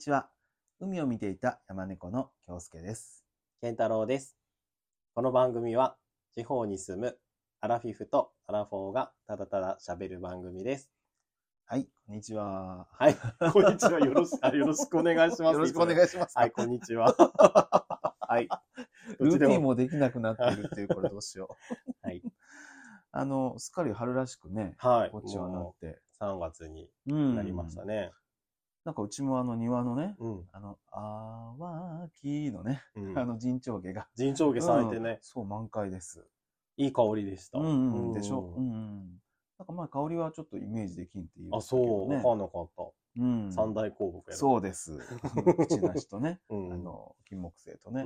ちは。海を見ていた山猫の京介です。健太郎です。この番組は地方に住むアラフィフとアラフォーがただただ喋る番組です。はい、こんにちは。はい、こんにちは。よろしあよろしくお願いします。よろしくお願いします。はい、こんにちは。はい。ルーティンもできなくなっているっていう、これどうしよう。はい。あの、すっかり春らしくね、はい。こっちはなもって。う3月にうんなりましたね。なんかうちもあの庭のね、うん。あの、あわきのね、うん あの陣長毛が。陣長毛咲いてうんね、そう、満開です。いい香りでした。うんうん、でしょ？うんうん。なんかまあ香りはちょっとイメージできんっていう、あ、そう、わかんなかった。うん。三大香木やろ。そうです。口なしとね、うん。あの、金木犀とね。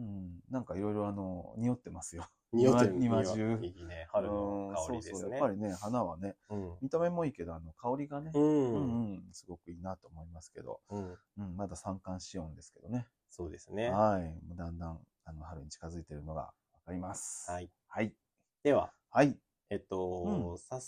うん。うん。なんかいろいろあの、匂ってますよ。匂ってる庭庭中いいね。春の香りですうんそうそう。ね。やっぱりね、花はね、うん。見た目もいいけど、あの、香りがね、う。うんん、すごくいいなと思いますけど、うん。うん、まだ三寒四温ですけどね。そうですね。はい。だんだん、あの、春に近づいてるのがわかります。はい。はい。では、はい。えっと、うさっ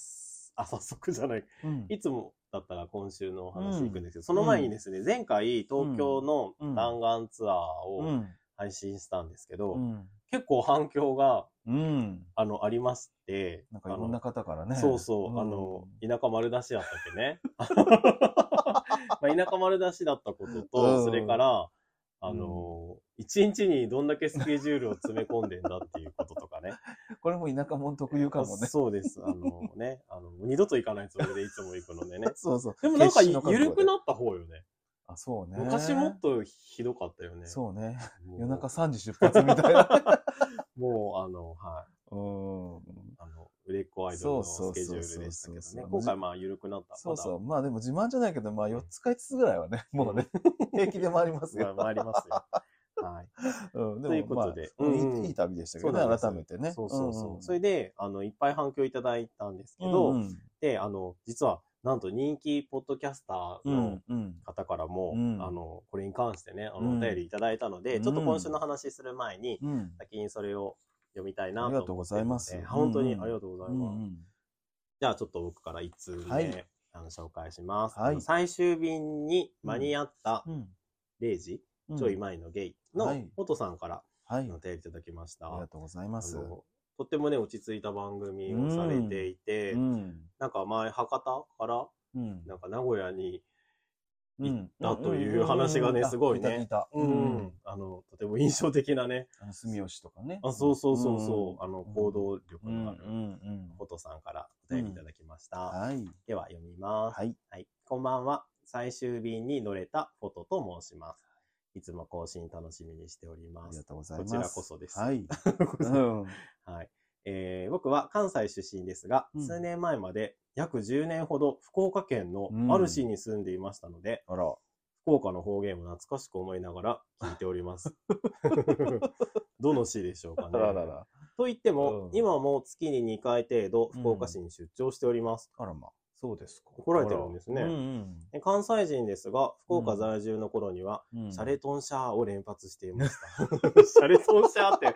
あ、早速じゃない。うん。いつもだったら今週のお話うん行くんですけど、その前にですね、前回東京のうん弾丸ツアーをうん。配信したんですけど、うん。結構反響が、うん。あの、ありまして、なんかいろんな方からね。そうそう、んあの、田舎丸出しだったっけね。まあ、田舎丸出しだったことと、うんそれから、あの、一日にどんだけスケジュールを詰め込んでんだっていうこととかね。これも田舎者特有かもね。そうです。あのね、あの、二度と行かないつもりでいつも行くのでね。そうそう。でもなんか緩くなった方よね。あ、そうね。昔もっとひどかったよね。そうね。夜中3時出発みたいな。もう、あの、はい。うん。あの、売れっ子アイドルのスケジュールでしたけどね。今回まあ緩くなった。そうそう。まあでも自慢じゃないけど、まあ4つか5つぐらいはね、もうね、平気で回りますよ。回りますよ。はい。ということでいい旅でしたけどね、改めてね。そうそうそう。んそれで、あの、いっぱい反響いただいたんですけうんど、うんで、あの、実は、なんと人気ポッドキャスターうのんうん方からも、うんあの、これに関してね、あの、うん。お便りいただいたので、うん。ちょっと今週の話する前に、うん。先にそれを読みたいなとありがとうございます。本当にうんうん。ありがとうございうんます。うんじゃあちょっと僕から1通目、はい。あの紹介します、はい。最終便に間に合ったうん。0時、うん。ちょい前のゲイのはい。フォトさんからはい。お便りいただきました。ありがとうございます。とってもね、落ち着いた番組をされていて、うん。なんか前、博多から、うん。なんか名古屋に、うんだという話がねすごいね。ううんん、あの、とても印象的なね、住吉とかね。あそうそうそうそう、うんあの、行動力うんのあるフォトさんからお便りいただきました。はい。では読みます。はい。はい。こんばんは。最終便に乗れたフォトと申します。いつも更新楽しみにしておりますありが。とうございます。こちらこそですはい。うん。はい。えー僕は関西出身ですが、うん数年前まで約10年ほど福岡県のある市に住んでいましたので、あら。福岡の方言も懐かしく思いながら聞いております。どの市でしょうかね。あららら。と言っても、うん今も月に2回程度福岡市に出張しております。あらま。そうですか。怒られてるんですねあらうんえ関西人ですが、福岡在住の頃には、うん。シャレトンシャーを連発していました。シャレトンシャーって、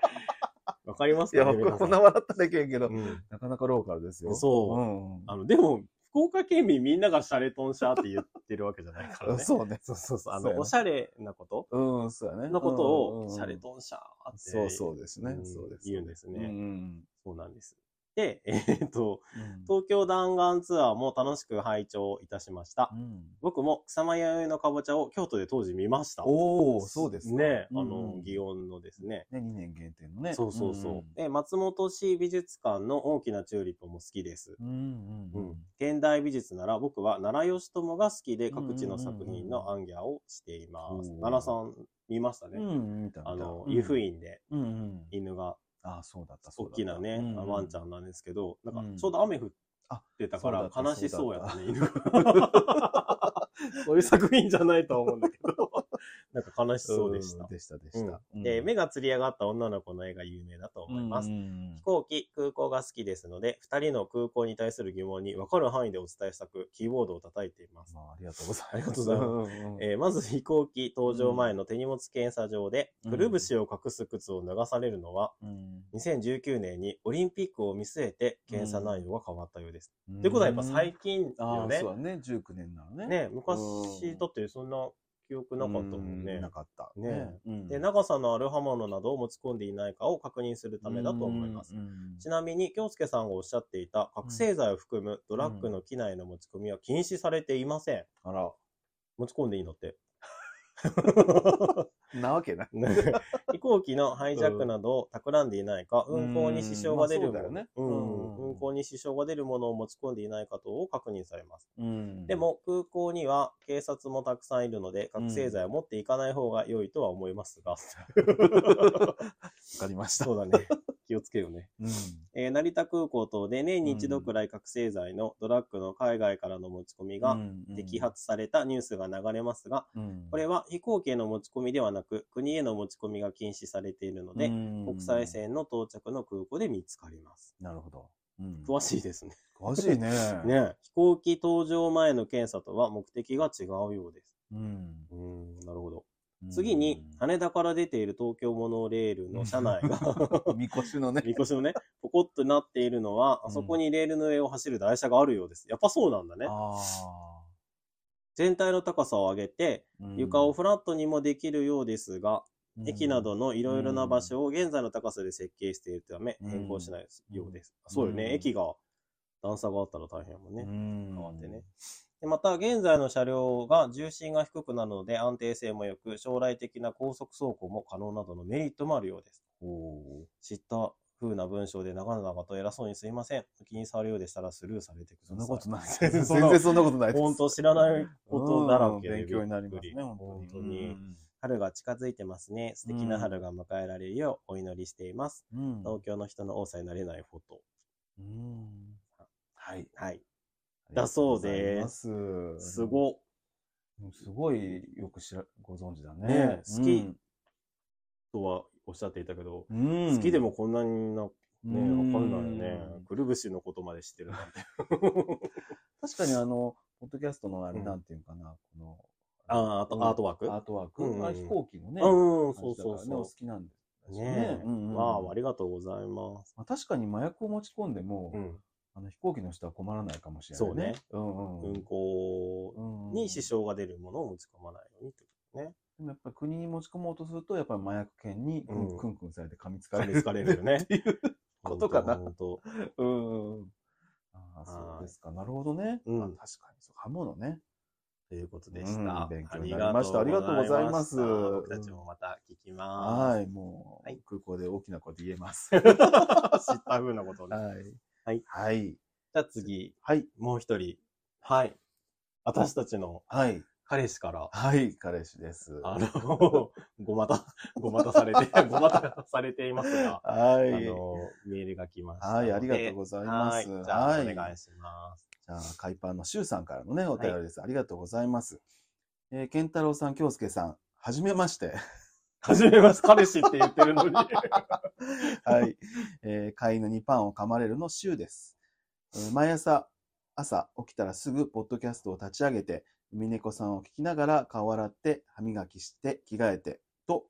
わかりますいや、かね皆さこんな笑ったらいけんけど、うんなかなかローカルですよ。そううん。あの、でも、福岡県民みんながシャレトンシャーって言ってるわけじゃないからね。そうね。そうそうそう。あの、ねおしゃれなこと？うん、そうやね。のことを、うんうんうんシャレトンシャーって。そうそうですねう。んそうです。言うんですねうんそうなんです。で、えーっと、うん。東京弾丸ツアーも楽しく拝聴いたしました。僕も草間彌生のかぼちゃを京都で当時見ました。おおそうですかね、うんあの、祇園のですね。ね、2年限定のね。そうそうそう。んで、松本市美術館の大きなチューリップも好きです。うんうんううんん。現代美術なら僕は奈良義朝が好きで各地の作品のアンギャをしています。うん奈良さん見ましたね。うん、見た見たあの、うん湯布院でうんうん。犬があ、そうだった、大きなね、うんワンちゃんなんですけど、なんかうん。ちょうど雨降ってたから悲しそうやったね、犬が。そういう作品じゃないとは思うんだけど、なんか悲しそうでしたん。でした、でした。うんで、目がつり上がった女の子の絵が有名だと思います。飛行機、空港が好きですので、二人の空港に対する疑問に分かる範囲でお伝えしたく、キーボードを叩いています。まあ、ありがとうございます。ありがとうございますえーまず飛行機登場前の手荷物検査場で、うんくるぶしを隠す靴を脱がされるのは、うん2019年にオリンピックを見据えて検査内容が変わったようです。うんということはやっぱ最近よねそう。だね、19年なのね。ね、うん昔だってそんな記憶なかったもんねうな。かった。ねうんで、長さのある刃物などを持ち込んでいないかを確認するためだと思います。ちなみに、京介さんがおっしゃっていた覚醒剤を含むドラッグの機内の持ち込みは禁止されていません。あら、持ち込んでいいのって。なわけない。ね飛行機のハイジャックなどを企んでいないか、うん運航に支障が出るもの、運航に支障が出るものを持ち込んでいないか等を確認されます。うんで、も、空港には警察もたくさんいるので、覚醒剤を持っていかない方が良いとは思いますが、わかりました。そうだね。気をつけようね。うんえー成田空港等で年に一度くらい覚醒剤のドラッグの海外からの持ち込みが摘発されたニュースが流れますが、うんこれは飛行機への持ち込みではなく、国への持ち込みが禁止されているので、うん国際線の到着の空港で見つかります。なるほど。うん詳しいですね。詳しいね。ね飛行機搭乗前の検査とは目的が違うようです。うんうん、なるほど。次に、羽田から出ている東京モノレールの車内が、みこしのね。みこしのね、ポコッとなっているのは、あそこにレールの上を走る台車があるようです。やっぱそうなんだね。あ全体の高さを上げて、ー床をフラットにもできるようですが、うん駅などのいろいろな場所を現在の高さで設計しているため、うん変更しないようです。うんそうよね、うん駅が段差があったら大変やもんね。変変わってね。でまた、現在の車両が重心が低くなるので安定性も良く、将来的な高速走行も可能などのメリットもあるようです。知った風な文章で長々と偉そうにすいません。気に障るようでしたらスルーされてください。そんなことない。全全然そんなことないです。本当知らないことだらけでうん勉強になりますね、り本当に。本当に。春が近づいてますね。素敵な春が迎えられるようお祈りしています。うん。東京の人の多さになれないフォト。うんはい。はい。だそうですすすごすごいよく知ら、ご存知だね。ね好きとはおっしゃっていたけど、うん。うん好きでもこんなにな、ね、わうんかんないよね。くるぶしのことまで知ってるなんて。確かにあの、ポッドキャストのあれ、うんなんていうかな、この、あーアートアートワーク？アートワーク？うん飛行機のね、うん、感そうそうそ好きなんですねえ。うんうんわあ、ありがとうございます。まあ、確かに麻薬を持ち込んでも、うん。あの飛行機の人は困らないかもしれないね。うんうん。うんに支障が出るものを持ち込まないようにってことね。でもやっぱり国に持ち込もうとすると、やっぱり麻薬犬にクうんンクンクンされて噛みつかれる。噛みつかれるよねっていうことかな。本当うんうん。あそうですか。なるほどね。うんまあ確かにそう。刃物ね。ということでした。うん勉強になりましたありがとうございます僕たちもまた聞きまはい、もう、はい空港で大きな声で言えます。す。知った風なことをね。はい。はい。はい。じゃあ次、はい。もう一人。はい。私たちのはい。彼氏から、はい、彼氏です。あの、ごまた、ごまたされて、ごまたされていますが、はい。あの、メールが来ました。はい、ありがとうございます。はい。じゃあ、はいお願いします。じゃあ、海パンのシュウさんからのね、お便りです。ありがとうございます。えー、ケンタロウさん、京介さん、はじめまして。はじめまして、彼氏って言ってるのに。はい。えー飼い犬にパンを噛まれるのシュウです。えー毎朝、朝起きたらすぐポッドキャストを立ち上げて、海猫さんを聞きながら顔を洗って、歯磨きして、着替えて、と、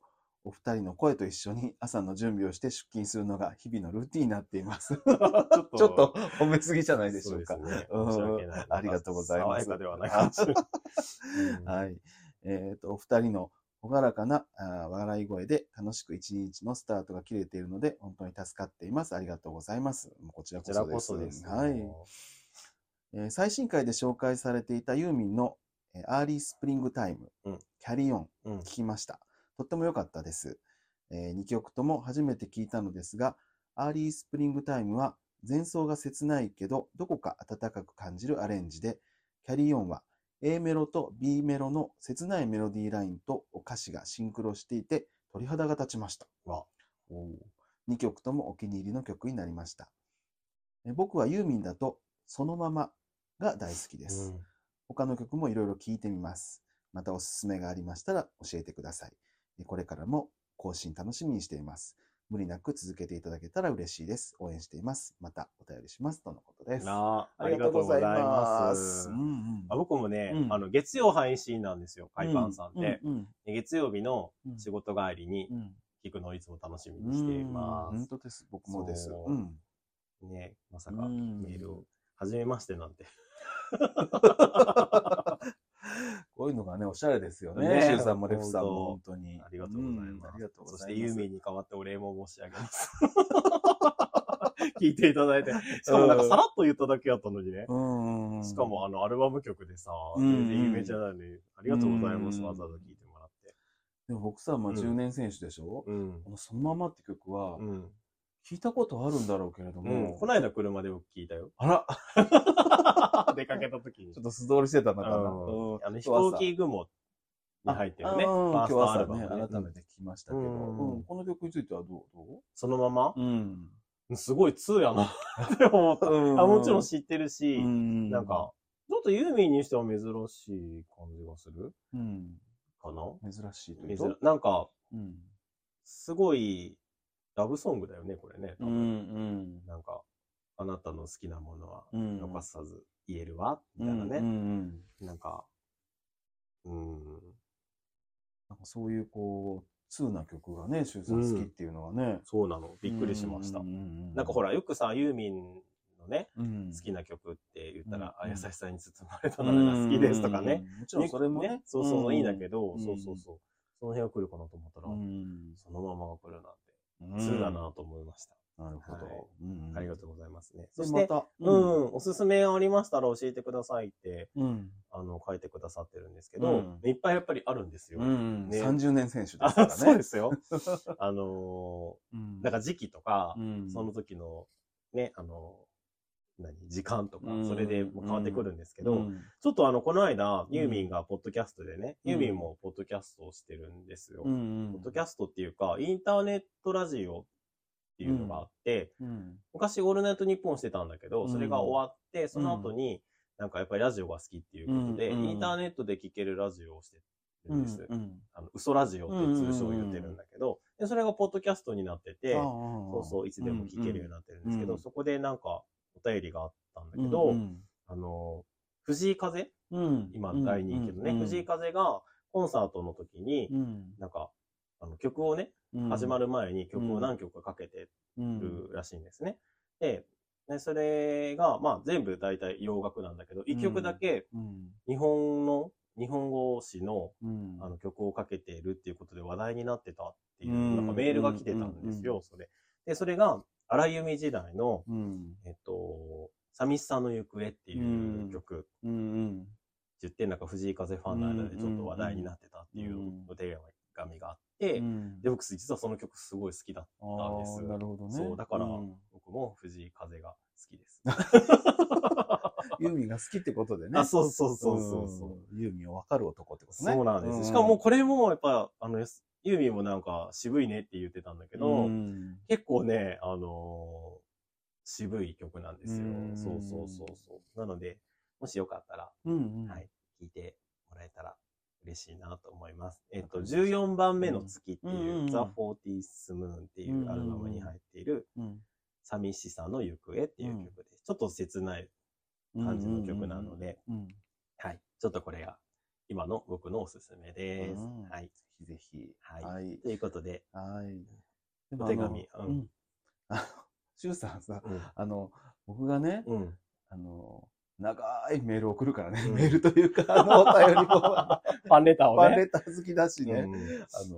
お二人の声と一緒に朝の準備をして出勤するのが日々のルーティンになっています。ちょっと褒めすぎじゃないでしょうか。そうねありがとうございます爽やかではないかもしれない。うんはい。えっ、と、お二人の朗らかな笑い声で楽しく一日のスタートが切れているので、本当に助かっています。ありがとうございます。こちらこちらこそです。です。はい、えー最新回で紹介されていたユーミンの、えー Early Springtime、うん Carry On、うん聞きました。とっても良かったです。え2曲とも初めて聞いたのですが、 Early Springtime は前奏が切ないけど、どこか温かく感じるアレンジで、キャリオンは A メロと B メロの切ないメロディーラインと歌詞がシンクロしていて、鳥肌が立ちました。わ2曲ともお気に入りの曲になりました。え僕はユーミンだと、そのままが大好きです。うん他の曲もいろいろ聴いてみます。またおすすめがありましたら教えてください。えこれからも更新楽しみにしています。無理なく続けていただけたら嬉しいです。応援しています。またお便りします。とのことです。ありがとうございます。僕もね、うんあの、月曜配信なんですよ、海パンさんって。うんうんで月曜日のうん仕事帰りにうん聞くのをいつも楽しみにしていまうん本当です。僕もです。そううんす。ね、まさかうんメールを、はじめましてなんて。こういうのがね、おしゃれですよね。ねシュウさんもレフさんも、本本当に。ありがとうございます。んありがとうごそしざいます。てユーミンに代わってお礼も申し上げます。聞いていただいて。しかもなんかさらっと言っただけやったのにね。うん。しかもあのアルバム曲でさ、うん全然有名じゃないのに、ありがとうございます。うんわざわざ聞いてもらって。でも僕さ、まあ、うん10年選手でしょ、うん。このそのままって曲はう、ん。聞いたことあるんだろうけれども、うん。この間車で僕聞いたよ。あら、出かけた時にちょ。っと素通りしてたのかな。あの飛行機雲に入ってるね。今日朝ね、改めて聞きましたけど、この曲についてはどう？どそのまま？ううん。すごい通やな って思った。うんあもちろん知ってるし、んなんか、、ちょっとユーミンにしては珍しい感じがする？うん。かな？珍しいという珍と。なんか、うん。すごい、ラブソングだよね、これね。多うん、う分ん。なんか、あなたの好きなものはうん残さず言えるわ、みうんたいなね。うんうんなんか、うん。なんかそういうこう、通な曲がね、シュウさん好きっていうのはね。そうなの。びっくりしました。ななんかほら、よくさ、ユーミンのね、うん、好きな曲って言ったら、うんあ、優しさに包まれたならが好きですとかね。うん。もちろんそれもね。そうそう、いいんだけど。そうそうそう。その辺が来るかなと思ったら、うん。そのままが来るなんて、うん通だなと思いました。なるほど。はいうんありがとうございますね。でそして、また、うん、おすすめありましたら教えてくださいって、うん。あの、書いてくださってるんですけど、うんいっぱいやっぱりあるんですよ。うん。ね30年選手ですあからね。そうですよ。あのうん。ーなんか時期とか、うん、その時の、ね、あのー何、時間とかう、んそれで変わってくるんですけど、うんちょっとあの、この間、ユーミンがポッドキャストでね、うんユーミンもポッドキャストをしてるんですよ。うんポッドキャストっていうか、インターネットラジオっていうのがあって、うん。昔オールナイトニッポンしてたんだけど、うん。それが終わって、その後に、なんかやっぱりラジオが好きっていうことで、うん。インターネットで聴けるラジオをしてるんです。うん。あの、嘘ラジオって通称言ってるんだけど、でそれがポッドキャストになってて、そそうそう、いつでも聞けるようになってるんですけど、うん。そこでなんかお便りがあったんだけど、うん。あの、藤井風？うん、今大人気のね、うん。藤井風がコンサートの時に、うん。なんか、あの曲をね、うん始まる前に曲を何曲かかけてうん。るらしいんですね。で、ねそれが、まあ全部大体洋楽なんだけど、一曲だけうん。日本の、日本語詞のうん。あの曲をかけているっていうことで話題になってたっていう、うん。なんかメールが来てたんですよ、それ。で、それが、荒井由実時代の、うん。えっと、寂しさの行方っていう曲、うんうん。って言って、なんか藤井風ファンの間でちょっと話題になってたっていううんお手紙があって、うんで、僕実はその曲すごい好きだったんですなるほどね。そうだからん僕も藤井風が好きです。ユーミンが好きってことでね。あ、そうそうそうそうそう。うん。ユーミンを分かる男ってことね。そうなんです。うしかもこれもやっぱ、あの、ユーミンもなんか渋いねって言ってたんだけど、うん結構ね、あのー渋い曲なんですよう。んそうそうそうそう。なので、もしよかったら、うんうん。はい、聞いてもらえたら嬉しいなと思います。えっと、わかりました14番目の月っていう、The Fortieth Moon っていうアルバムに入っている、うん寂しさの行方っていう曲です。ちょっと切ない感じの曲なので、うん。はい。ちょっとこれが今の僕のおすすめです。うんはい。ぜひぜひ。はいはい。ということで、はい。お手紙うんあのシュウさんさ、うん。あの、僕がね、うん。あの、長いメールを送るからね、うんメールというか、あの、お便りも、ファンレターをね。ファンレター好きだしね、うんあの、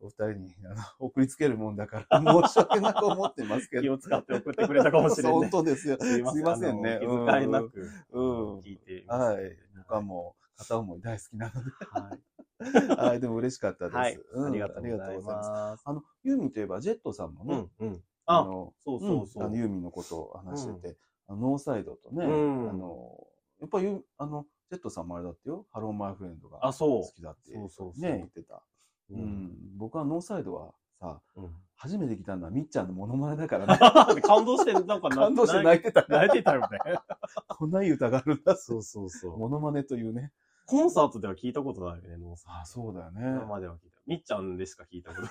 お二人にあの送りつけるもんだから、申し訳なく思ってますけど。気を使って送ってくれたかもしれない。本当ですよ。すいません。ませんね気遣いなく、うん聞いてはい。僕はもう、片思い大好きなので。はい。はい、でも嬉しかったです。はい。うんありがとうございます。あの、ユーミンといえば、ジェットさんもね、うん、うん。あ、の、そうそうそう。んあのユーミンのことを話してて、ノーサイドとね、うんあの、やっぱり、あの、ジェットさんもあれだってよ、 Hello, my friend があ、そう好。きだって、そうそうそうね、言ってた。ううんん。僕はノーサイドはさ、うん。初めて聴いたのはみっちゃんのモノマネだからね。感動して、なんかな 感動して泣いてた。泣いてたよね。こんないい歌があるんだ。そうそうそう。モノマネというね。コンサートでは聞いたことないよね、ノーさん。あ、そうだよね。今までは聞いた。みっちゃんでしか聞いたことない。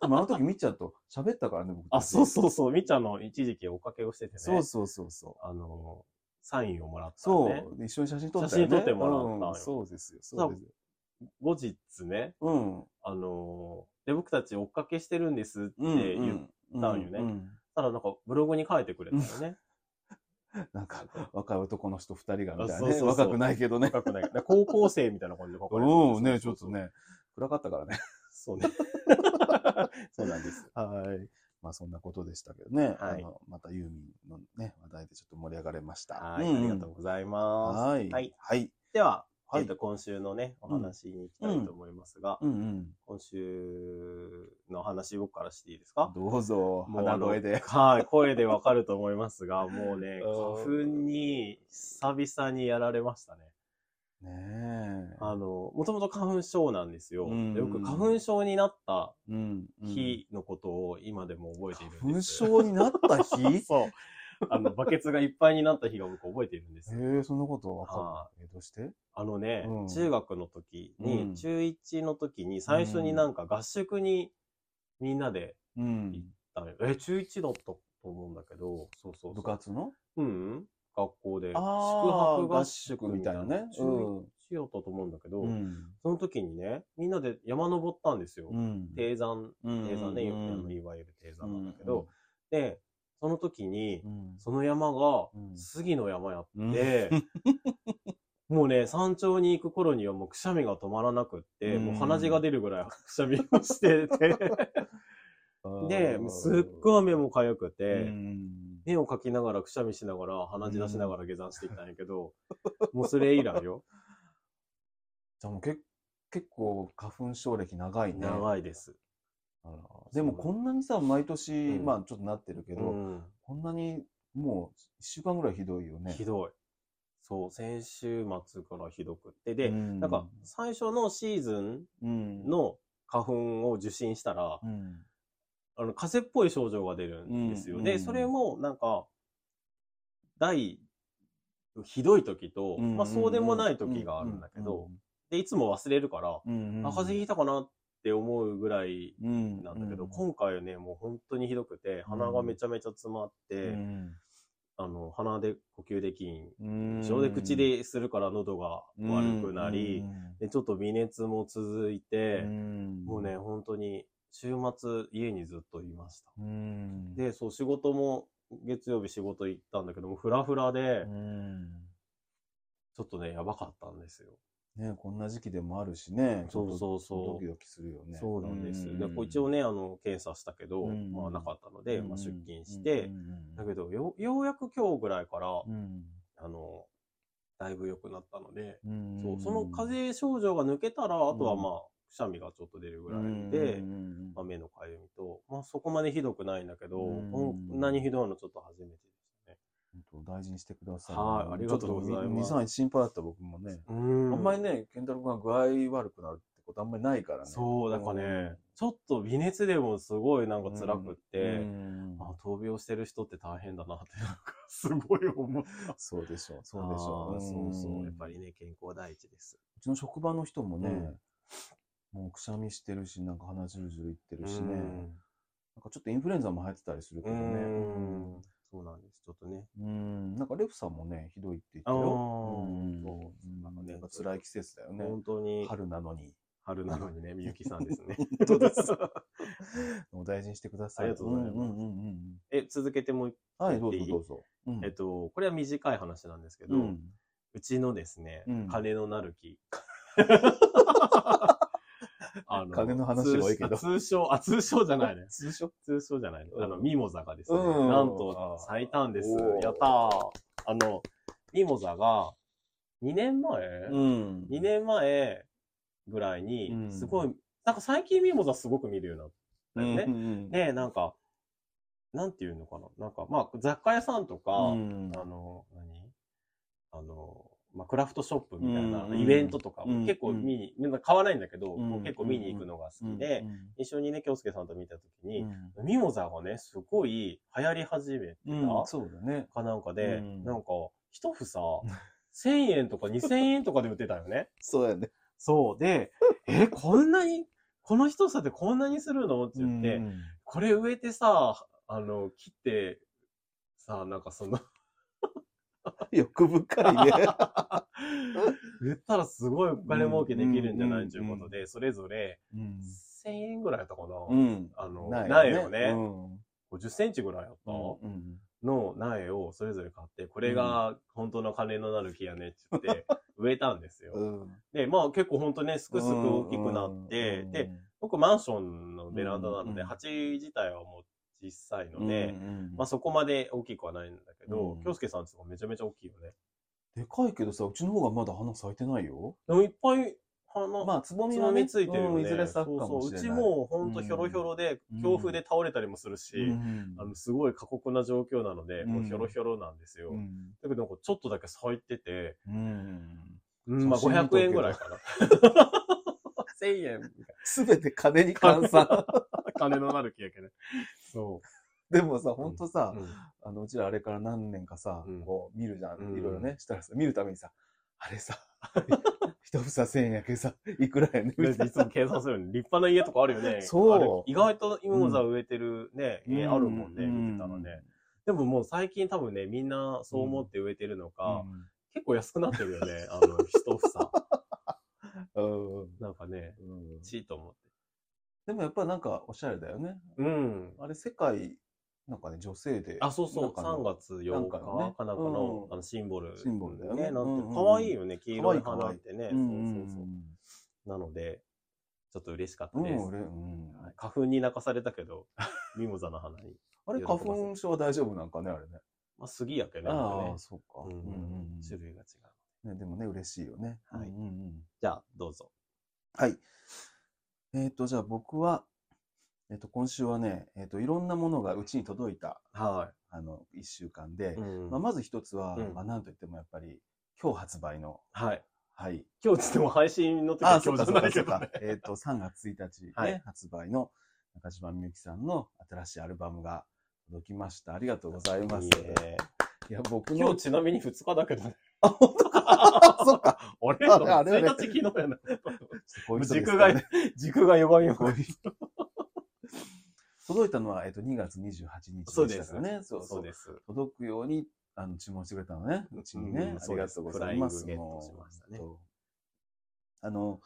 あの時みっちゃんと喋ったからね、僕。あ、そうそうそう。みっちゃんの一時期追っかけをしててね。そうそうそうそう。あの、サインをもらったそね。う。で一緒に写真撮ったよね。写真撮ってもらったうんそうですよ。そうですよ。後日ね、うん。あの、で、僕たち追っかけしてるんですってうん。言っうんたんよねうんたらなんかブログに書いてくれたよね。なんか、若い男の人二人がみたいなね。若くないけどね。若くない。高校生みたいな感じで書かれてるうん、ね、ちそうそうそうょっとね、暗かったからね。そうね。そうなんです。はい。まあそんなことでしたけどね。はいあのまたユーミンのね、話題でちょっと盛り上がれました。はい、んありがとうございます。はい。はい。はい。では、はいえっと、今週のね、お話に行きたいと思いますが、うんうん。今週の話僕からしていいですか？どうぞ、鼻声で。はい、声でわかると思いますが、もうね、うん花粉に久々にやられましたね。ねえ。あの、もともと花粉症なんですよ。うんでよく花粉症になったうん。うん日のことを今でも覚えているん花粉です。症になった日？そう。あの、バケツがいっぱいになった日が僕覚えているんですよ。へえ、そんなこと？わかはる。え、どうして？あのね、うん中学の時に、うん中1の時に最初になんか合宿にみんなでうん。行ったのよ。え、中1だったと思うんだけど、そうそうそう。部活の？うんうん、学校で。宿泊合宿みたいなね。中1だったと思うんだけど、うん。その時にね、みんなで山登ったんですよ。うん。低山、うん低山ね、いわゆる低山なんだけど、で、その時にう、ん、その山がうん。杉の山やっうん。て、もうね、山頂に行く頃にはもうくしゃみが止まらなくって、うん。もう鼻血が出るぐらい くしゃみをしてて、で、すっごい目も痒くうて、ん目をかきながらくしゃみしながら鼻血出しながら下山していったんやけど、もうそれ以来よ。じゃあもうけ結構花粉症歴長いね。長いです。あらでもこんなにさ、毎年、うんまあちょっとなってるけど、うんこんなにもう一週間ぐらいひどいよね。ひどい。そう、先週末からひどくって。で、うんなんか最初のシーズンうん、の花粉を受診したら、うん、あの、風邪っぽい症状が出るんですよ。で、うん。うん。それもなんか、第、ひどい時と、うんまあそうでもない時があるんだけど、で、いつも忘れるから、あ、風邪ひいたかなって思うぐらいうんなんだけど、うん今回はね、もう本当にひどくて、鼻がめちゃめちゃ詰まって、うん。あの、鼻で呼吸できん。うん。小で口でするから喉が悪くなり、うんで、ちょっと微熱も続いてう、んもうね、本当に週末家にずっといました。うん、で、そう、仕事も月曜日仕事行ったんだけども、フラフラでう、ん。ちょっとね、やばかったんですよ。ね、こんな時期でもあるしね、そうそうそう。ちょっとドキドキするよね。そうなんです。うん。で、こう一応ね、あの、検査したけど、うん。まあなかったので、うん。まあ出勤して、だけどよ、ようやく今日ぐらいから、うん。あの、だいぶ良くなったので、うん。そう、その風邪症状が抜けたら、あとはまあ、くしゃみがちょっと出るぐらいで、うんまあ、目のかゆみと、まあそこまでひどくないんだけど、うんこんなにひどいのちょっと初めてでしたね。大事にしてください。はいありがとうございますちょっと2、3日心配だった僕もね。うあんんまりね、健太郎君が具合悪くなるってことあんまりないからね。そう、だからね、ちょっと微熱でもすごいなんか辛くって、うんあ、闘病してる人って大変だなって、なんかすごい思った。そうでしょう、そうでしょう。そうそう。んやっぱりね、健康第一です。うちの職場の人もね、うんもうくしゃみしてるし、なんか鼻ジュルジュルいってるしね、うんなんかちょっとインフルエンザも入ってたりするけどね。うんそうなんです。ちょっとね。うん、なんかレフさんもね、ひどいって言ったあよ。ーうんそうなんかね、辛い季節だよね。本当に春なのに。春なのにね、みゆきさんですね。本当です。お大事にしてください。ありがとうございますえ、続けてもう一うん。はい、どうぞどうぞ。うんえっと、これは短い話なんですけど、ううんちのですね、うん金のなる木。あ金の話が多いけど 通称、あ、通称じゃないね。通称？通称じゃないね。うんあの、ミモザがですね、うんなんと咲いたんです。やったー。あの、ミモザが、2年前、ん ?2 年前ぐらいにう、んすごい、なんか最近ミモザすごく見るようになったよね。ね。で、なんか、なんていうのかな。なんか、まあ、雑貨屋さんとか、うんあの、何？あの、まあ、クラフトショップみたいなうんイベントとかうんも結構見に、みんな買わないんだけど、結構見に行くのが好きで、一緒にね、京介さんと見たときに、ミモザがね、すごい流行り始めてた、うん、そうだね。かなんかで、うんなんか、一房、1000円とか2000円とかで売ってたよね。そうやね。そう。で、え、こんなに、この一房でこんなにするの？って言って、うんこれ植えてさ、あの、切って、さ、なんかその、欲深いね。売ったらすごいお金儲けできるんじゃないということで、それぞれうん1000円ぐらいやったかな、うん。あの、なないいよね。うん50センチぐらいやった、うんの苗をそれぞれ買って、これが本当の金のなる木やねって言って 植えたんですよ。うん。で、まあ結構本当ね、すくすく大きくなって、で、、僕マンションのベランダなので、うん鉢自体はもう小さいので、うんまあそこまで大きくはないんだけどうん、京介さんちとかめちゃめちゃ大きいよね。でかいけどさ、うちの方がまだ花咲いてないよ。でもいっぱい花、まあ、つぼみはね、みついてるよね。うん。そうそううちもうほんとひょろひょろで、うん強風で倒れたりもするし、うんあの、すごい過酷な状況なので、うんもうひょろひょろなんですよ。うんだけどちょっとだけ咲いてて、うん。うん、まあ写真見とくけど500円ぐらいかな。1000円すべて金に換算。な。金のなる気やけど。そ でもさ、ほんとさう。、うんあの、うちらあれから何年かさ、うんこう、見るじゃん。うんいろいろね、したらさ、見るためにさ、あれさ、一房千円やけさ、いくらやねんい いつも計算するよね。立派な家とかあるよね。そう意外とイモザ植えてるね、な。家あるもんね、う見てたらね。。でももう最近多分ね、みんなそう思って植えてるのか、結構安くなってるよね。あの、一房。うん。うんなんかね、うんちいと思って。でもやっぱなんかおしゃれだよね。うん。あれ世界、なんかね、女性で。あ、そうそう、なんかの3月8なん日かかのねなんかの,、うんあのシンボル。シンボルだよねなんうんうんて、かわいいよね、黄色い花ってね。そうそうそう。なので、ちょっと嬉しかったうん。です。うん、俺、うん。はい花粉に泣かされたけど、ミモザの花に。あれ、花粉症は大丈夫なんかね、あれね。まあ、杉やけね。ああ、そうか。うんうん種類が違う。ね、でもね、嬉しいよね。はいうんうんうんじゃあ、どうぞ。はい。えっ、と、じゃあ僕は、えっ、と、今週はね、えっ、と、いろんなものがうちに届いた、はあの、一週間でい。、うんまあ、まず一つは、うんまあ、なんといってもやっぱり、今日発売の、はい。はい。今日つっても配信の時あ、はそうか、今日じゃないけどね。。えっ、と、3月1日、ねはい発売の中島みゆきさんの新しいアルバムが届きました。ありがとうございます。いや、僕の今日、ちなみに2日だけどね。あ、本当か。そっか。あれあれあれあれ1日昨日やな。軸が軸が弱いよ。こういう人届いたのは、えっ、と、2月28日そうですでしたからね。そうそう。そうです。届くように、あの、注文してくれたのね。うちにね。うんありがとうございます。あの、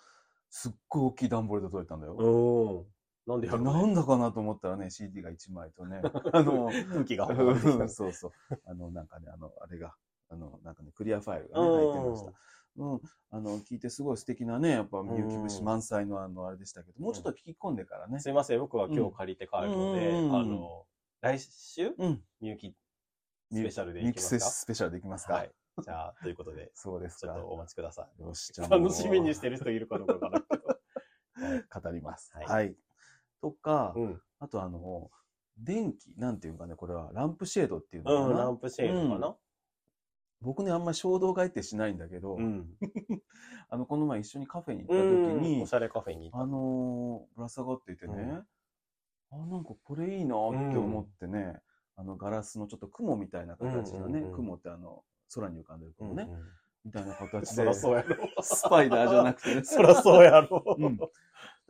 すっごい大きい段ボールで届いたんだよ。うん。なんでやろなんだかなと思ったらね、CD が1枚とね、あの、空気が そうそう。あの、なんかね、あの、あれが、あの、なんかね、クリアファイルがね、入ってました。うん。あの、聞いてすごい素敵なね、やっぱ、みゆき節満載のあの、あれでしたけど、もうちょっと聞き込んでからね。すいません、僕は今日借りて帰るので、うんあの、来週、うん。みゆきスペシャルでみゆきいきますか？スペシャルでいきますか？はい。じゃあ、ということで、そうですかちょっと。お待ちくださよし、い。じゃあ楽しみにしてる人いるかどうかわからんけど。語ります。はいはい。とか、うん。あとあの、電気、なんていうかね、これはランプシェードっていうのかうん、な。ランプシェードかな？僕ね、あんまり衝動買いってしないんだけど、うん。あの、この前一緒にカフェに行ったうん。時におし、ゃれカフェにあのーぶら下がっていてね、あ、なんかこれいいなって思ってね、あの、ガラスのちょっと雲みたいな形のね、うんうんうん雲ってあの、空に浮かんでるた。雲ね、うんみたいな形そで。スパイダーじゃなくてね、そらそうやろ。うん。だか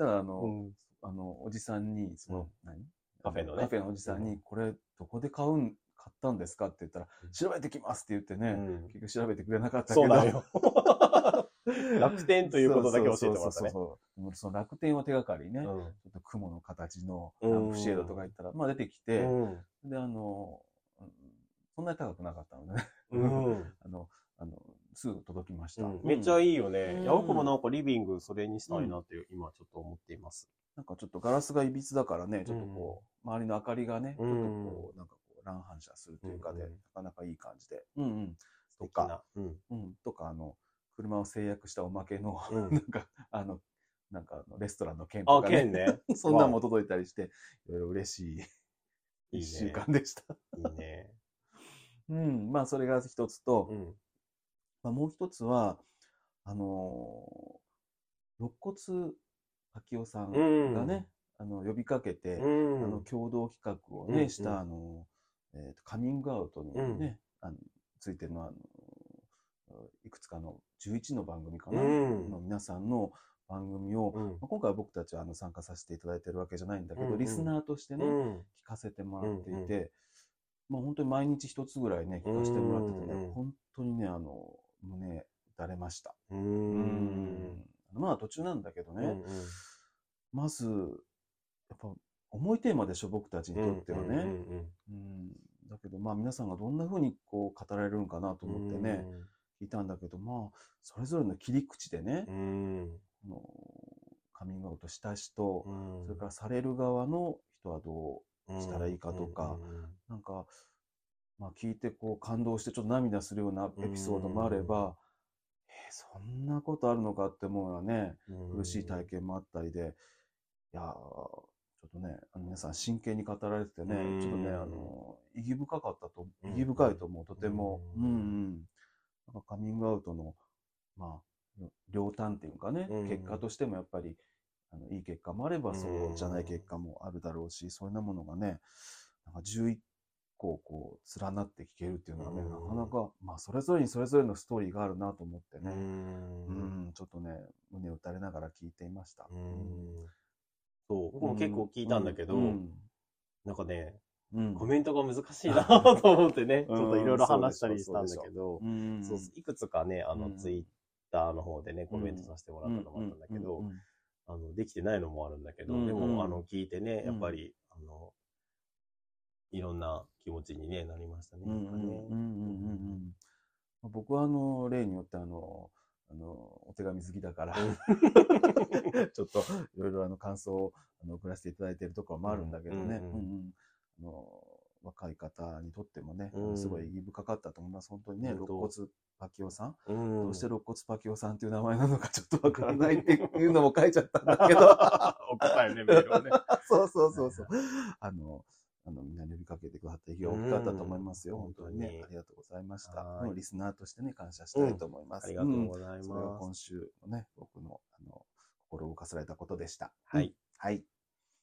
らあの、うん。あの、おじさんに、その、うん。何？カフェのね。カフェのおじさんに、これ、どこで買うん、買ったんですか？って言ったら、うん調べてきますって言ってね、うん結局調べてくれなかったけど。そうだよ。楽天ということだけ教えてもらったね。その楽天を手がかりにね、ちょうんっと雲の形のうんランプシェードとか言ったら、まあ出てきて、うんで、あの、うんそんなに高くなかったのでね、うん あの、あの、すぐ届きました。うんめっちゃい。いいよね。うんいや、僕もなんかリビングそれにしたいなって今ちょっと思っています。なんかちょっとガラスがいびつだからね、ちょっとこう、周りの明かりがね、ちょっとうんこう、なんか乱反射するというかで、うんうんなかなかいい感じで。うんうん。とか、な。うん。うん、とか、あの、車を制約したおまけの、うん なんか、あの、なんかあのレストランの券とあ、か剣ね、ね。そんなんも届いたりして、いろいろ嬉しい一週間でした。いいね。うん、まあ、それが一つと、うん。まあ、もう一つは、あのー肋骨秋夫さんうんがね、あの、呼びかけて、うん。あの、共同企画をね、うんうんした、あの、えーと、カミングアウトにね、あのついての、あの、いくつかの11の番組かな、うん。の皆さんの番組を、うん。まあ今回は僕たちはあの参加させていただいてるわけじゃないんだけど、うんうん。リスナーとしてね、うん。聞かせてもらっていて、うんうまあ本当に毎日一つぐらいね、聞かせてもらっててね、うんうん本当にね、あの、胸打たれました。う。うん。まあ途中なんだけどね、うん。まず、やっぱ重いテーマでしょ、僕たちにとってはね。うんだけど、まあ皆さんがどんな風にこう語られるのかなと思ってね、聞いたんだけど、まあ、それぞれの切り口でねう、ん。あのカミングアウトした人、うん。それからされる側の人はどうしたらいいかとかなんか、まあ聞いてこう感動してちょっと涙するようなエピソードもあれば、えーそんなことあるのかって思うようなね、うん、苦しい体験もあったりで、いやょっとね、あの皆さん真剣に語られててね、うん。ちょっとね、あの、意義深かったと、うん。意義深いと思う、とても、ううんんうん。なんかカミングアウトの、まあ、両端っていうかね、うん。結果としてもやっぱり、あのいい結果もあれば、うん。そうじゃない結果もあるだろうし、そういうようなものがね、なんか11個こう、連なって聞けるっていうのはね、うん。なかなか、まあ、それぞれにそれぞれのストーリーがあるなと思ってうね、ん。うん、ちょっとね、胸打たれながら聞いていました。うん。そう、僕も結構聞いたんだけど、うんなんかね、うん。コメントが難しいな と思ってね、ちうんょっといろいろ話したりしたんだけど、いくつかね、あの、うん。ツイッターの方でね、コメントさせてもらったのもあったんだけど、あの、できてないのもあるんだけど、うんでうん。も、あの、聞いてね、うん。やっぱり、あの、いろんな気持ちに、ね、なりましたね。僕はあの例によってあのあのお手紙好きだから。ちょっといろいろあの感想をあの送らせていただいているところもあるんだけどね、うんうんうんあの若い方にとってもね、うん。すごい意義深かったと思います本当にね。肋骨パキオさん。どうして肋骨パキオさんっていう名前なのか ちょっとわからないっていうのも書いちゃったんだけど。お答えね、メールをね。そうそうそうそう。あの、あの、みんなに呼びかけてくださった意義は大きかったと思いますよ。うん本当にね。ありがとうございました。リスナーとしてね、感謝したいと思います。ありがとうございうんそれがます。今週のね、僕の、あの、心を動かされたことでした。はいうん。はい。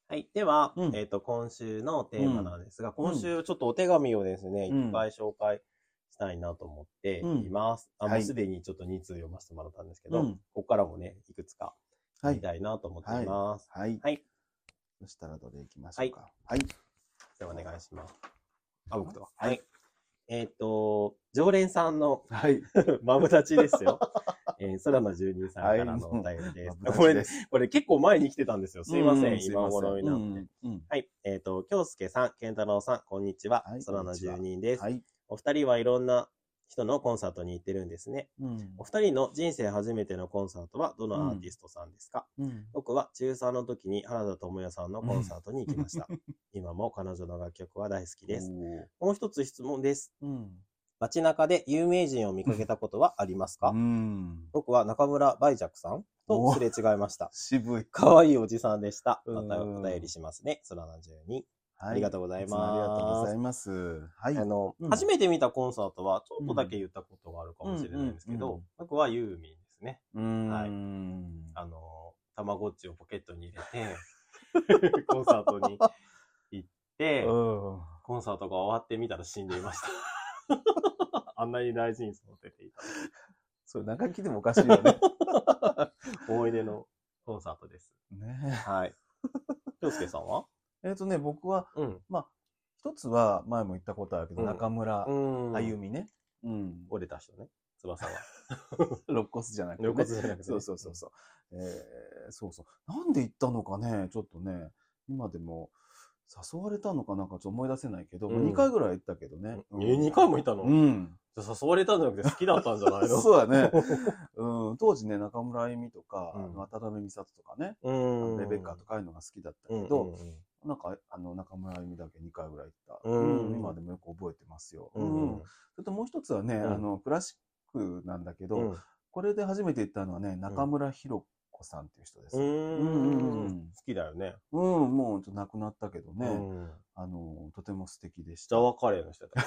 はい。では、うんえっ、と、今週のテーマなんですが、今週ちょっとお手紙をですね、うんいっぱい紹介したいなと思っています。あ、もはいうすでにちょっと2通読ませてもらったんですけど、うんここからもね、いくつかはい。見たいなと思っています。はい。はい。そしたらどれ行きましょうか。はい。じゃあお願いします。あ、僕とは。はい。えっ、と、常連さんのはい。マブダチですよ。えー、空の住人さんからのお便りです。これ、これ結構前に来てたんですよ。すいません、今頃になって。って。うん。はい。えっ、と、京介さん、健太郎さん、こんにちは。はい空の住人です。はい。お二人はいろんな人のコンサートに行ってるんですね。うんお二人の人生初めてのコンサートはどのアーティストさんですか、うん。僕は中3の時に原田知世さんのコンサートに行きました。今も彼女の楽曲は大好きです。もう一つ質問です。うん。街中で有名人を見かけたことはありますか、うん。僕は中村梅若さんとすれ違いました。渋い。可愛いおじさんでした。うんまたお便りしますね。空の住人。はありがとうございますありがとうございます。はい。あの、うん初めて見たコンサートはちょっとだけ言ったことがあるかもしれないんですけど、僕はユーミンですね。うーん。はいあの、たまごっちをポケットに入れて、コンサートに行って、うん。コンサートが終わってみたら死んでいました。あんなに大事に育てていた。それ長生きでもおかしいよね。思い出のコンサートです。ねはい。京介さんは？えっとね、僕は、うん。一つは前も言ったことあるけど、うん中村うんあゆみね。うん。折れた人ね。翼が。肋骨じゃなくて、ね。肋骨じゃなくてねそうそうそうそう。えー、そうそう。なんで行ったのかね、ちょっとね、今でも誘われたのかなんかちょっと思い出せないけど、うん2回ぐらい行ったけどね。え、2回もいたの、うん。じゃあ誘われたんじゃなくて好きだったんじゃないの？そうだね。うん、当時ね、中村あゆみとか、うん渡辺美里とかね、うん。レベッカとかああいうのが好きだったうんけど、うんうんなんか、あの、中村あゆみだけ2回ぐらい行った。うん今でもよく覚えてますよ。うんそれともう一つはね、うんあの、クラシックなんだけど、うんこれで初めて行ったのはね、中村弘子さんっていう人です。ううんん。好きだよね。うん、もうちょっと亡くなったけどね、うん。あの、とても素敵でした。ジャワカレーの人だった。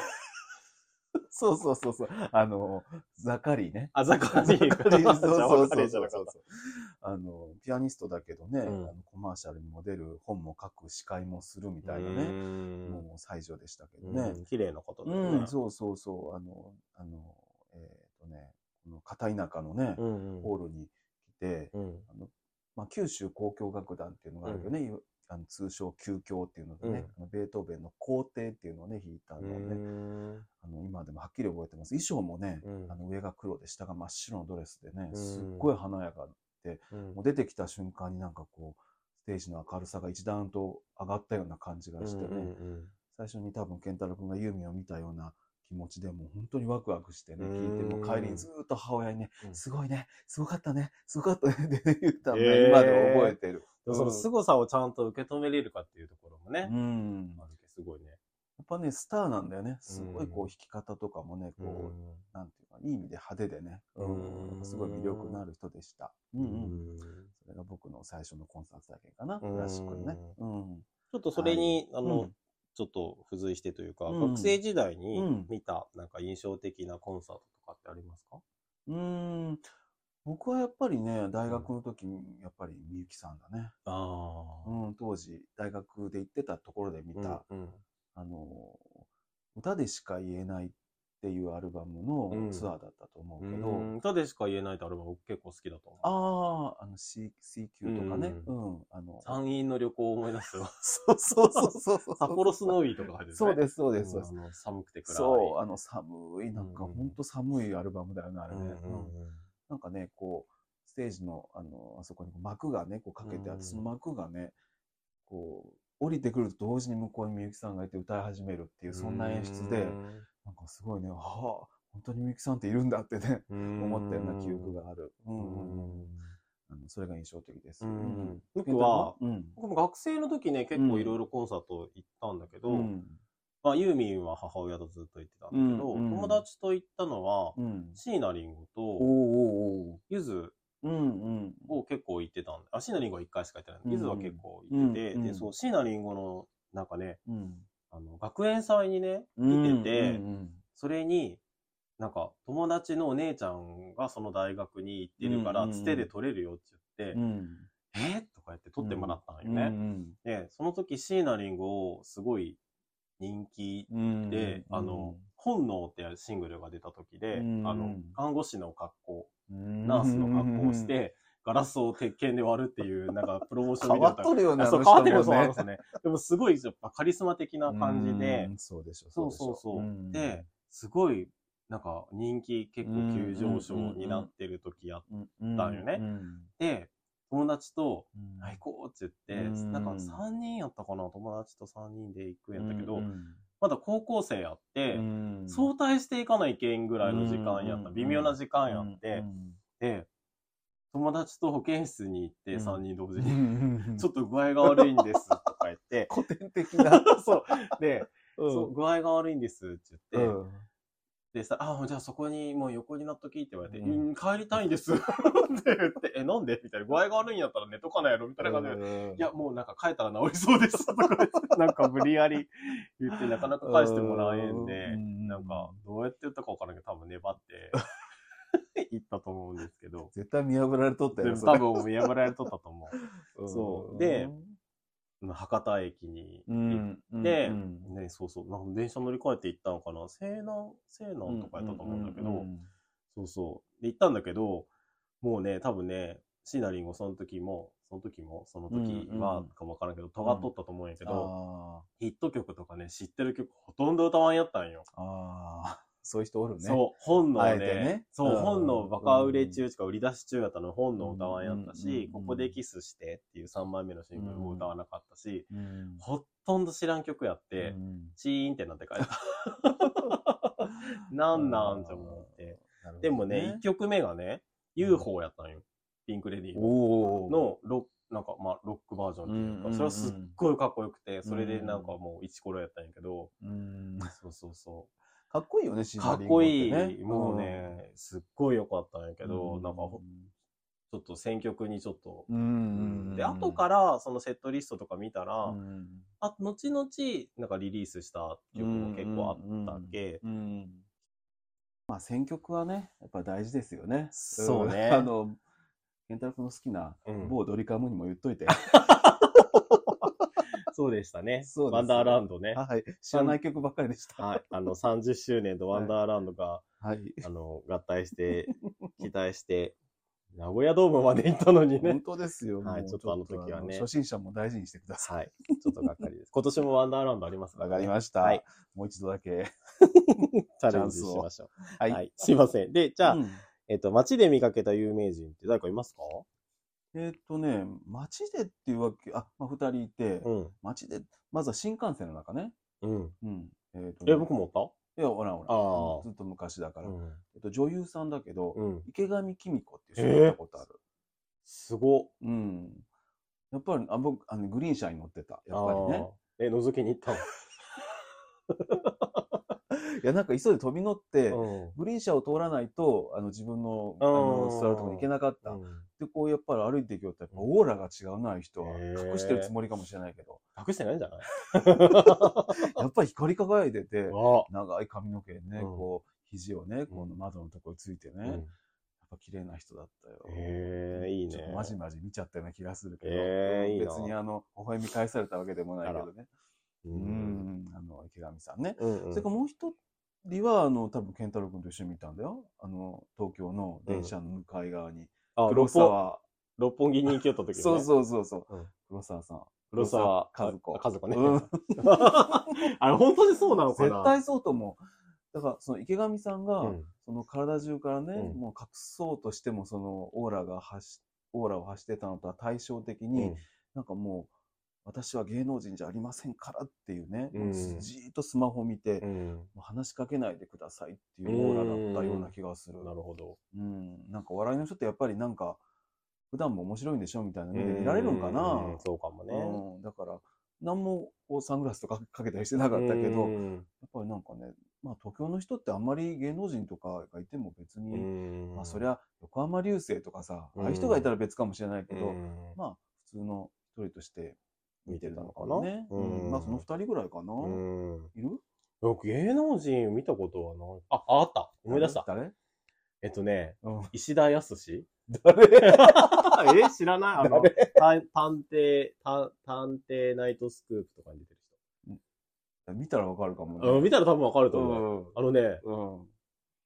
そうそうそうそう。あの、ザカリーね。あ、ザカリー。カリ ーそうそうそうそうそう。あの、ピアニストだけどね、うんあのコマーシャルにも出る、本も書く、司会もするみたいなうね、んもう最初でしたけどうね。ん綺麗な方だよねうん、。そうそうそう。あの、あの、えっ、とね、この片田舎のね、うんうんホールに来て、うんあのまあ、九州交響楽団っていうのがあるよね、いわあの通称旧教っていうのでね、うん。あのベートーベンの皇帝っていうのをね、弾いたのをね、うんあの今でもはっきり覚えてます。衣装もね、うん。あの上が黒で下が真っ白のドレスでね、うん。すっごい華やかで、うん。もう出てきた瞬間になんかこう、ステージの明るさが一段と上がったような感じがしてね、うんうん最初に多分健太郎君がユーミンを見たような気持ちでもう本当にワクワクしてね、う聞いて、んもう帰りにずーっと母親にね、うんすごいね、すごかったね、すごかったねって言ったのね、今でも覚えてる。その凄さをちゃんと受け止めれるかっていうところもねう、ん。まずすごいね。やっぱね、スターなんだよね。すごいこうう弾き方とかもね、こう、うんなんていうか、いい意味で派手でね、うんすごい魅力のある人でした。うんうん。うんそれが僕の最初のコンサート体験かな、うんクラシックのね。うん。ちょっとそれに、あの、うんちょっと付随してというか、うん。学生時代うにん。見た、なんか印象的なコンサートとかってありますか？うーん。僕はやっぱりね、大学の時に、やっぱりみゆきさんだね。あうん、当時、大学で行ってたところで見た、うんうん。あの、歌でしか言えないっていうアルバムのうんツアーだったと思ううけど、ん歌でしか言えないってアルバム僕結構好きだと思う。ああ、あの C、CQ とかね、ううん、あの、山陰の旅行を思い出すよ。そうそうそうそう。札幌スノーイーとか入ってるね。そうです、そうです、そうです。んあの寒くて暗い。そう、あの寒い、なんかうんほんと寒いアルバムだよね、あれね。うんうんうんなんかね、こう、ステージの、あの、あそこに幕がね、こうかけてあって、うんその幕がね、こう、降りてくると同時に向こうにみゆきさんがいて歌い始めるっていう、そんな演出で、なんかすごいね、はあ、本当にみゆきさんっているんだってね、うん思ったような記憶がある。それが印象的です。僕は、うん。僕も学生の時ね、結構いろいろコンサート行ったんだけど、うん。まあ、ユーミンは母親とずっと行ってたんだけど、友達と行ったのは、うん。椎名林檎おーと、ゆず。を結構行ってたんで、あ、椎名林檎は1回しか行ってない。うんゆずは結構行ってて、うんで、そう、椎名林檎の、なんかね、うん。あの、学園祭にね、うん来てて、うんそれに、なんか、友達のお姉ちゃんがその大学に行ってるから、うんうんうん。つてで取れるよって言って、うん。えとか言って取ってもらったんようんね。で、その時、椎名林檎、すごい人気うん。で、あの、本能ってシングルが出た時で、うん。あの、看護師の格好、うん、ナースの格好をし、て、ガラスを鉄拳で割るっていう、なんか、プロモーション変わっとるよね、変わってるよ、そうなんですね。でも、すごい、やっぱカリスマ的な感じで。う、んそうでしょ、そうそうそう。ん。で、すごい、なんか、人気結構急上昇になってる時やっうんたんよね。うんて、友達と、うんあ、行こうって言って、うん。なんか3人やったかな、友達と3人で行くんやったけど、うんまだ高校生やって、うん。早退していかないけんぐらいの時間やった。うん。微妙な時間やって。う、ん。で、友達と保健室に行ってうん。3人同時うに、ん ちょっと具合が悪いんですとか言って、古典的な。そう。で、うん。そう具合が悪いんですって言って、うん。でさ、あ、じゃあそこにもう横になっときって言われて、ううんん、帰りたいんです。って言って、え、なんで？みたいな。具合が悪いんやったら寝とかないやろみたいな感じで。いや、もうなんか帰ったら治りそうです。とかなんか無理やり言ってなかなか返してもらえんで、うん。なんかどうやって言ったかわからんけど、多分粘って 言ったと思うんですけど、絶対見破られとったよ、でも多分見破られとったと思分 そう。で、う。博多駅にう行っん、うんて、うん。ね、そうそう、なんか電車乗り換えて行ったのかな？西南、西南とかやったと思うんだけど、うんそうそう。で、行ったんだけど、もうね、多分ね、シナリンゴその時も、その時も、その時はうんうん。かもわからんけど、尖っとったと思うんやけど、あヒット曲とかね、知ってる曲ほとんど歌わんやったんよ。ーあー、そういう人おるね。そう、本能ね。そう、うん。本能バカ売れ中しか売り出し中やったの本能歌わんやったうん。し、うん。ここでキスしてっていう3枚目のシングルも歌わなかったし、うん。ほとんど知らん曲やって、うん。チーンってなって帰った。なんなんって思って。でもね、1曲目がね、UFO やったんよ。ピンクレディーの。ロック、なんか、まあ、ロックバージョンっていうか、うんそれはすっごいかっこよくて、それでなんかもう、イチコロやったんやけど、うん。そうそうそかっこいいよね、シリンかっこいゴってねい。もうね、すっごい良かったんやけど、うん。なんかほ、ちょっと選曲にちょっと、うんで、後からそのセットリストとか見たら、うん。あ、後々、なんかリリースした曲も結構あったっけ、うんまあ選曲はね、やっぱ大事ですよね。そうね。ん。あの、健太郎君の好きなうん。某ドリカムにも言っといて。そうでしたね。そうですワンダーランドね。はい。知らない曲ばっかりでした。はい。あの、30周年とワンダーランドが、はい。あの、合体して、期待して、名古屋ドームまで行ったのに本ね。当ですよ。はいちょっとあの時はね初心者も大事にしてくださはい。ちょっとがっかりです。今年もワンダーランドありますい。わから、ね。かりました。はい。もう一度だけ。チャレンジしましょう。はい。はい。すいません。で、じゃあ、うんえっと、街で見かけた有名人って誰かいますか？えーっとね、街でっていうわけ、あ、まあ、二人いて、うん。街で、まずは新幹線の中ね。うん。うん。えーとねえ、僕もおった？いや、ほらほら。あーずっと昔だから。うん。えっと、女優さんだけど、うん。池上紀美子っていう人見たことある。すごっ。うん。やっぱり、あ僕、あの、グリーン車に乗ってた。やっぱりね。え、覗きに行った いや、なんか急いで飛び乗って、のグリーン車を通らないと、あの、自分の、あうんの、座るところに行けなかった。うん。で、こう、やっぱり歩いていくよって、やっぱオーラが違うな、人は。隠してるつもりかもしれないけど。隠してないんじゃない？やっぱり光り輝いてて、あ長い髪の毛ね、うんこう、肘をね、こうんの窓のところについてね、うんやっぱ綺麗な人だったよ。へえ、いいねちょっと。まじまじ見ちゃったような気がするけど、いいな別にあの、微笑み返されたわけでもないけどね。うう。ん、あの、池上さんね。うんうんそれからもう一人は、あの、多分、健太郎君と一緒に見たんだよ。あの、東京の電車の向かい側に。あ、黒沢。六本木に行きよった時ね。そうそうそうそう。うん黒沢さん。黒沢和子。あ和子ねうん あれ、本当にそうなのかな？絶対そうと思う。だから、その池上さんが、うんその体中からね、うんもう隠そうとしても、そのオーラが発し、オーラを発してたのとは対照的に、なんかもう、私は芸能人じゃありませんからっていうね、うんじーっとスマホ見て、うん。話しかけないでくださいっていうオーラだったような気がする。なるほど。うん。なんか笑いの人ってやっぱりなんか、普段も面白いんでしょみたいな目で見られるんかな？そうかもね。うん。だから、何もこうサングラスとかかけたりしてなかったけど、やっうんぱりなんかね、まあ東京の人ってあんまり芸能人とかがいても別に、うんまあそりゃ横浜流星とかさ、うんああいう人がいたら別かもしれないけど、うんまあ普通の一人として見てたのかな？ね。うんまあその二人ぐらいかな。うん。いる？僕、芸能人見たことはない。あ、ああった。思い出した。誰？えっとね、うん。石田康誰？え知らない？あの、誰？探探偵、探探偵ナイトスクープとかに出てる見たらわかるかも人。あの見たら多分わかるとう思う。ん。あのね、うん。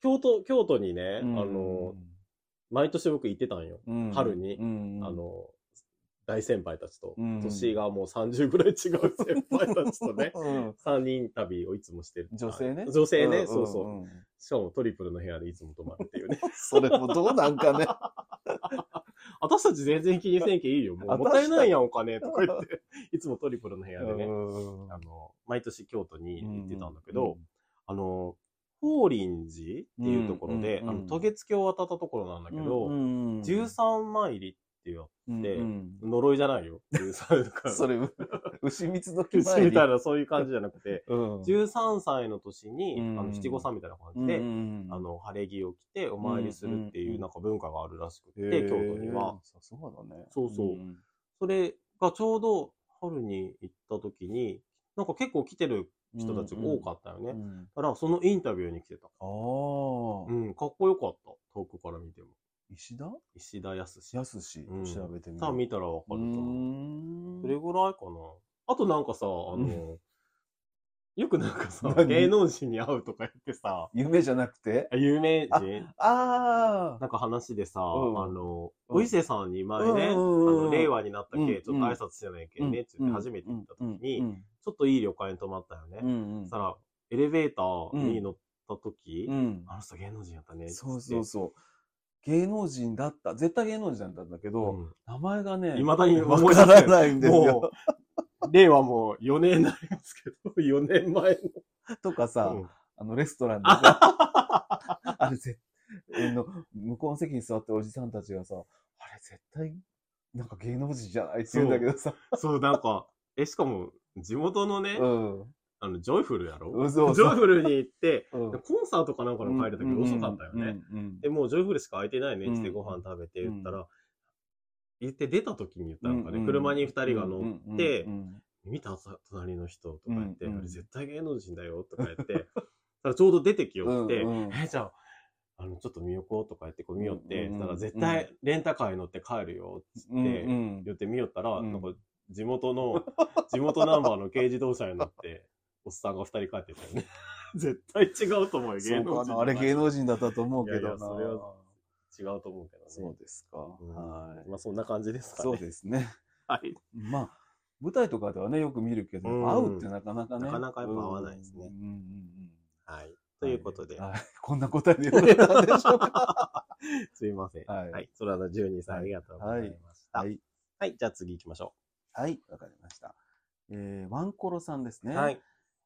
京都、京都にね、うんあの、、毎年僕行ってたんよ。うん春にうんあ、の、大先輩たちと。うん年がもう30ぐらい違う先輩たちとね、うん3人旅をいつもしてる。女性ね。女性ね、んそうそう。んんしかもトリプルの部屋でいつも泊まるっていうね。それもどうなんかね。私たち全然気にせんけいいよ。もうあもったいないやん、お金とか言って。いつもトリプルの部屋でね、うんあの、毎年京都に行ってたんだけうど、あの、法輪寺っていうところで、うんうんうんあの、渡月橋を渡ったところなんだけど、うん13参りっていう、でうん呪いじゃないよ。13とかそれ、う牛蜜時み前にたいな、そういう感じじゃなくて、うん13歳の年に、うんあの、七五三みたいな感じうんで、うんあの、晴れ着を着てお参りするっていう、うんなんか文化があるらしくて、へー京都には。さすがだね。そうそうんそれがちょうど春に行った時に、なんか結構来てる人たちが多かったよね。うんだからそのインタビューに来てた。ああう、ん、かっこよかった。遠くから見ても。石田？石田康。やすしうん。調べてみる。多分見たらわかると思う。ん。それぐらいかな。あとなんかさ、あの、よくなんかさ、何？芸能人に会うとか言ってさ、夢じゃなくて？有名人ああなんか話でさ、うん。あの、うん。お伊勢さんに前ね、あうんうんうん。の、令和になったけ、うん。ちょっと挨拶してないけん。ね、って言って初めて行った時に、うん。ちょっといい旅館に泊まったよね。そしたら、エレベーターに乗った時、うん。あの人芸能人やったねそうそうそう。芸能人だった。絶対芸能人だったんだけど、うん名前がね、いまだにわ思い出せからないんですもよ。う、令和も4年になりますけど、4年前とかさ、の。あのレストランでさ、あ れ絶あの、向こうの席に座ってるおじさんたちがさ、あれ絶対、なんか芸能人じゃないって言うんだけどさ、そう、なんか、え、しかも、地元のね、うん。あの、ジョイフルやろ？うんそうジョイフルに行って、うん。でコンサートかなんかの帰る時遅かったよね。。で、もうジョイフルしか空いてないねってうんご飯食べて言ったら、言って出た時に言ったのかね、うん車に二人が乗って、見たさ隣の人とか言って、あれ絶対芸能人だよとか言って、だからちょうど出てきよって、え、じゃあ、あの、ちょっと見よこうとか言ってこう見よって、うんうん。だから絶対レンタカーに乗って帰るよって言って見よったら、うん。なんか地元の、地元ナンバーの軽自動車に乗って、おっさんが二人帰ってたよね。絶対違うと思うよ、芸能人。あれ芸能人だったと思うけどな。いやいやそれは違うと思うけどね。そうですか。うんはい。まあそんな感じですかね。そうですね。はい。まあ、舞台とかではね、よく見るけど、うん会うってなかなかね。なかなかやっぱ会わないですねうんうんうんはい。ということで、はい。こんな答えでよかったんでしょうか。すいません。ははいい。それは12さんありがとうございました。ははい。い。じゃあ次行きましょはい。わかりました。えー、ワンコロさんですう。ね。はい。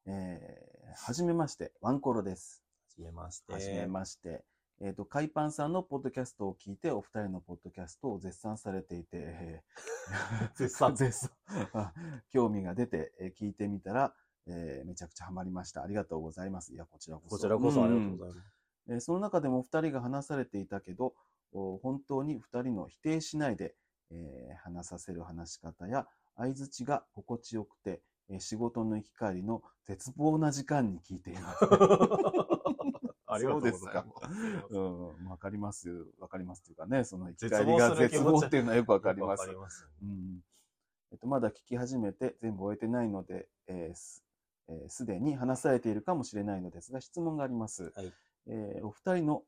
えー、はじめまして、ワンコロです。はじめまして。はじめまして。えっ、と、海パンさんのポッドキャストを聞いて、お二人のポッドキャストを絶賛されていて、えー絶賛絶賛。あ興味が出て、えー聞いてみたら、えーめちゃくちゃハマりました。ありがとうございます。いや、こちらこそ。こちらこそありがとうございます。えーその中でもお二人が話されていたけど、お本当に二人の否定しないで、えー話させる話し方や相づちが心地よくて、えー仕事の行き帰りの絶望な時間に聞いています。ありがとうございます。そうですかうん、わかります。わかりますというかね、その行き帰りが絶望っていうのはよくわかりわます。ます。うんえっと、まだ聞き始めて全部終えてないので、えーすえーすでに話されているかもしれないのですが、質問があります。はいえーお二人の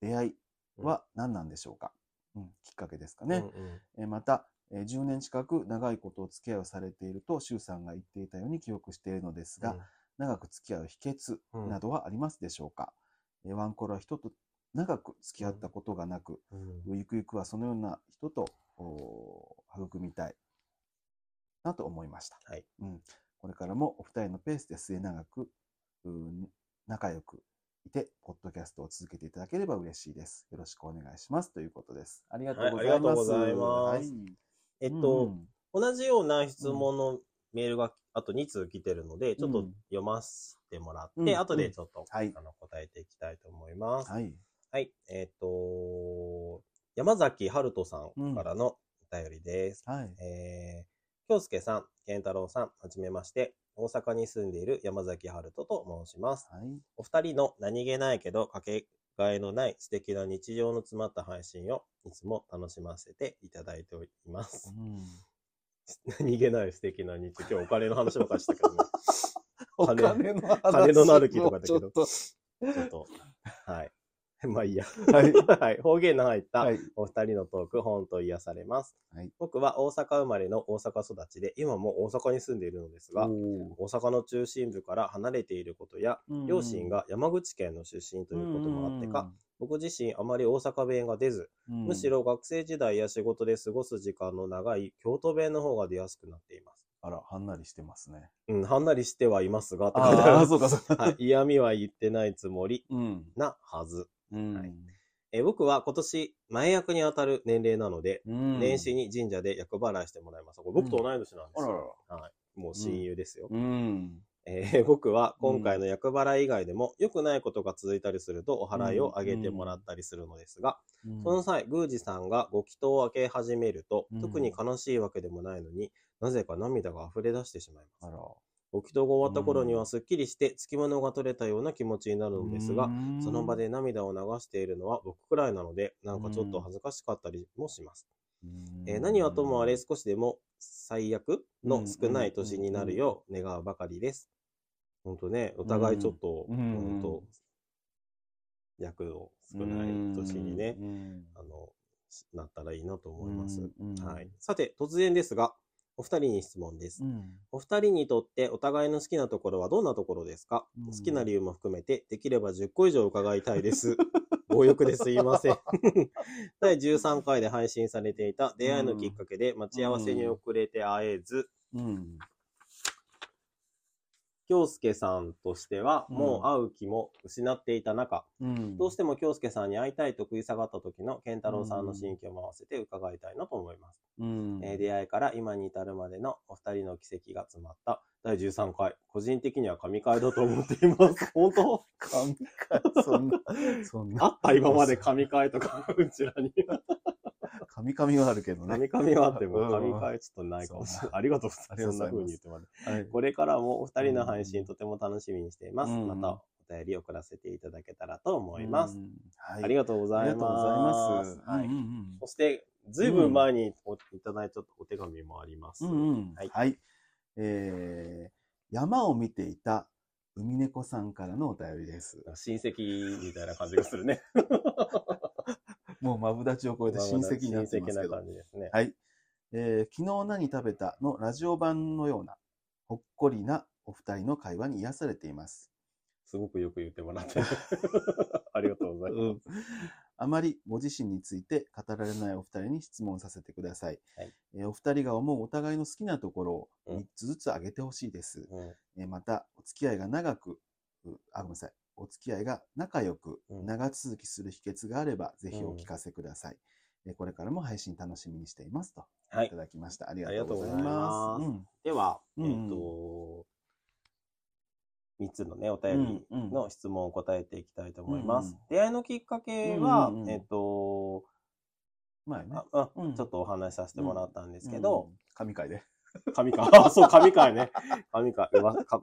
出会いは何なんでしょうか、うんきっかけですかね。うんうんえーまた、えー10年近く長いことお付き合いをされていると、周さんが言っていたように記憶しているのですが、長く付き合う秘訣などはありますでしょうか、えーワンコロは人と長く付き合ったことがなく、うんうんゆくゆくはそのような人と育みたいなと思いました。はいうん、これからもお二人のペースで末永く仲良くいて、ポッドキャストを続けていただければ嬉しいです。よろしくお願いします。ということです。ありがとうございます。はいありがとうございますはいえっと、うん同じような質問のメールがあと2通来てるので、ちょっとうん読ませてもらって、うん後でちょっと、はいあの答えていきたいと思います。はい。はい。えっ、と、山崎春人さんからのお便りです。はい。えー、京介さん、健太郎さん、はじめまして。大阪に住んでいる山崎春人と申します。はい。お二人の何気ないけどかけがえのない素敵な日常の詰まった配信をいつも楽しませていただいております。うん 何気ない素敵な日常。今日お金の話ばっかりしたけどね。お金金の話金のなる木とかだけどちょっとちょっと、はい。まあいいや。はい。はい。方言の入ったはい。お二人のトーク、本当癒されます。はい僕は大阪生まれの大阪育ちで、今も大阪に住んでいるのですが、お大阪の中心部から離れていることや、ー両親が山口県の出身ということもあってか、、僕自身あまり大阪弁が出ず、うんむし、ろ学生時代や仕事で過ごす時間の長い京都弁の方が出やすくなっています。あら、はんなりしてますね。うん、はんなりしてはいますが、あそうか、そうか。はい、嫌味は言ってないつもりうん。なはず。うん。はいえー僕は今年、前役に当たる年齢なので、うん年始に神社で厄払いしてもらいます。これ僕と同い年なんですあらよ。らはい。もう親友ですよ。うん。えー僕は今回の厄払い以外でも良くないことが続いたりするとお払いをあげてもらったりするのですが、うんその際、宮司さんがご祈祷を開け始めると、うん特に悲しいわけでもないのになぜか涙が溢れ出してしまいます。あら。ご祈祷が終わった頃にうんはすっきりして付き物が取れたような気持ちになるのですが、うんその場で涙を流しているのは僕くらいなので、なんかちょっと恥ずかしかったりもします。うんえー何はともあれ少しでも最悪の少ない年になるよう願うばかりです。本当ね、お互いちょっと、うん本当役の少ない年にね、うんあの、なったらいいなと思います。はい。さて、突然ですが、お二人に質問です。うんお二人にとってお互いの好きなところはどんなところですか、うん好きな理由も含めて、できれば10個以上伺いたいです。強欲ですいません。第13回で配信されていた出会いのきっかけで待ち合わせに遅れて会えず、うん。京介さんとしてはうんもう会う気も失っていた中、うんどうしても京介さんに会いたいと食い下がった時の健太郎さんの心境も合わせて伺いたいなと思います。うんえー出会いから今に至るまでのお二人の奇跡が詰まった第13回。個人的には神回だと思っています。本当？神回、そんな、そんな。あった今まで神回とか、うちらに。神々はあるけどね。神回はあってもうん神回ちょっとないかもしれない。ありがとうございます。そんな風に言ってもらって。はい。これからもお二人の配信とても楽しみにしています。うんまたお便り送らせていただけたらと思います。ありがとうございま。ますす。はいそして、ずいぶん前においただいたお手紙もあります。はい。えー、山を見ていた海猫さんからのお便りです。親戚みたいな感じがするね。もうマブダチを超えて親戚になってますけどですね。はい。えー昨日何食べたのラジオ版のような、ほっこりなお二人の会話に癒されています。すごくよく言ってもらって。ありがとうございます。あまりご自身について語られないお二人に質問させてください。はいえーお二人が思うお互いの好きなところをうん3つずつ挙げてほしいです。うんえーまた、お付き合いが長く、うあ、ごめんなさい。お付き合いが仲良く、うん長続きする秘訣があれば、ぜひうんお聞かせください。えーこれからも配信楽しみにしていますと。はいいただきました。ありがとうございます。ますうんでは、うんえっ、と、3つのね、お便りうんうんの質問を答えていきたいと思います。うんうん出会いのきっかけは、うんうんうんえっ、と、前ねうんちょっとお話しさせてもらったんですけど、うん、神回で。神会、あ、そう、神会ね。神か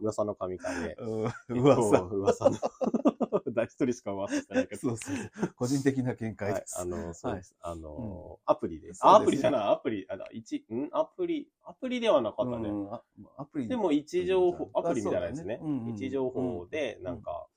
噂の神会で。うん、噂。噂の。誰一人しか噂してないけど。そうそう。個人的な見解はいで、す。あの、そうです。あの、アプリです。アプリじゃない、アプリ、あ、一、ん？アプリ、アプリではなかったね。うんあアプリでも、位置情報、あアプリみたいなやつね。位置情報で、なんか、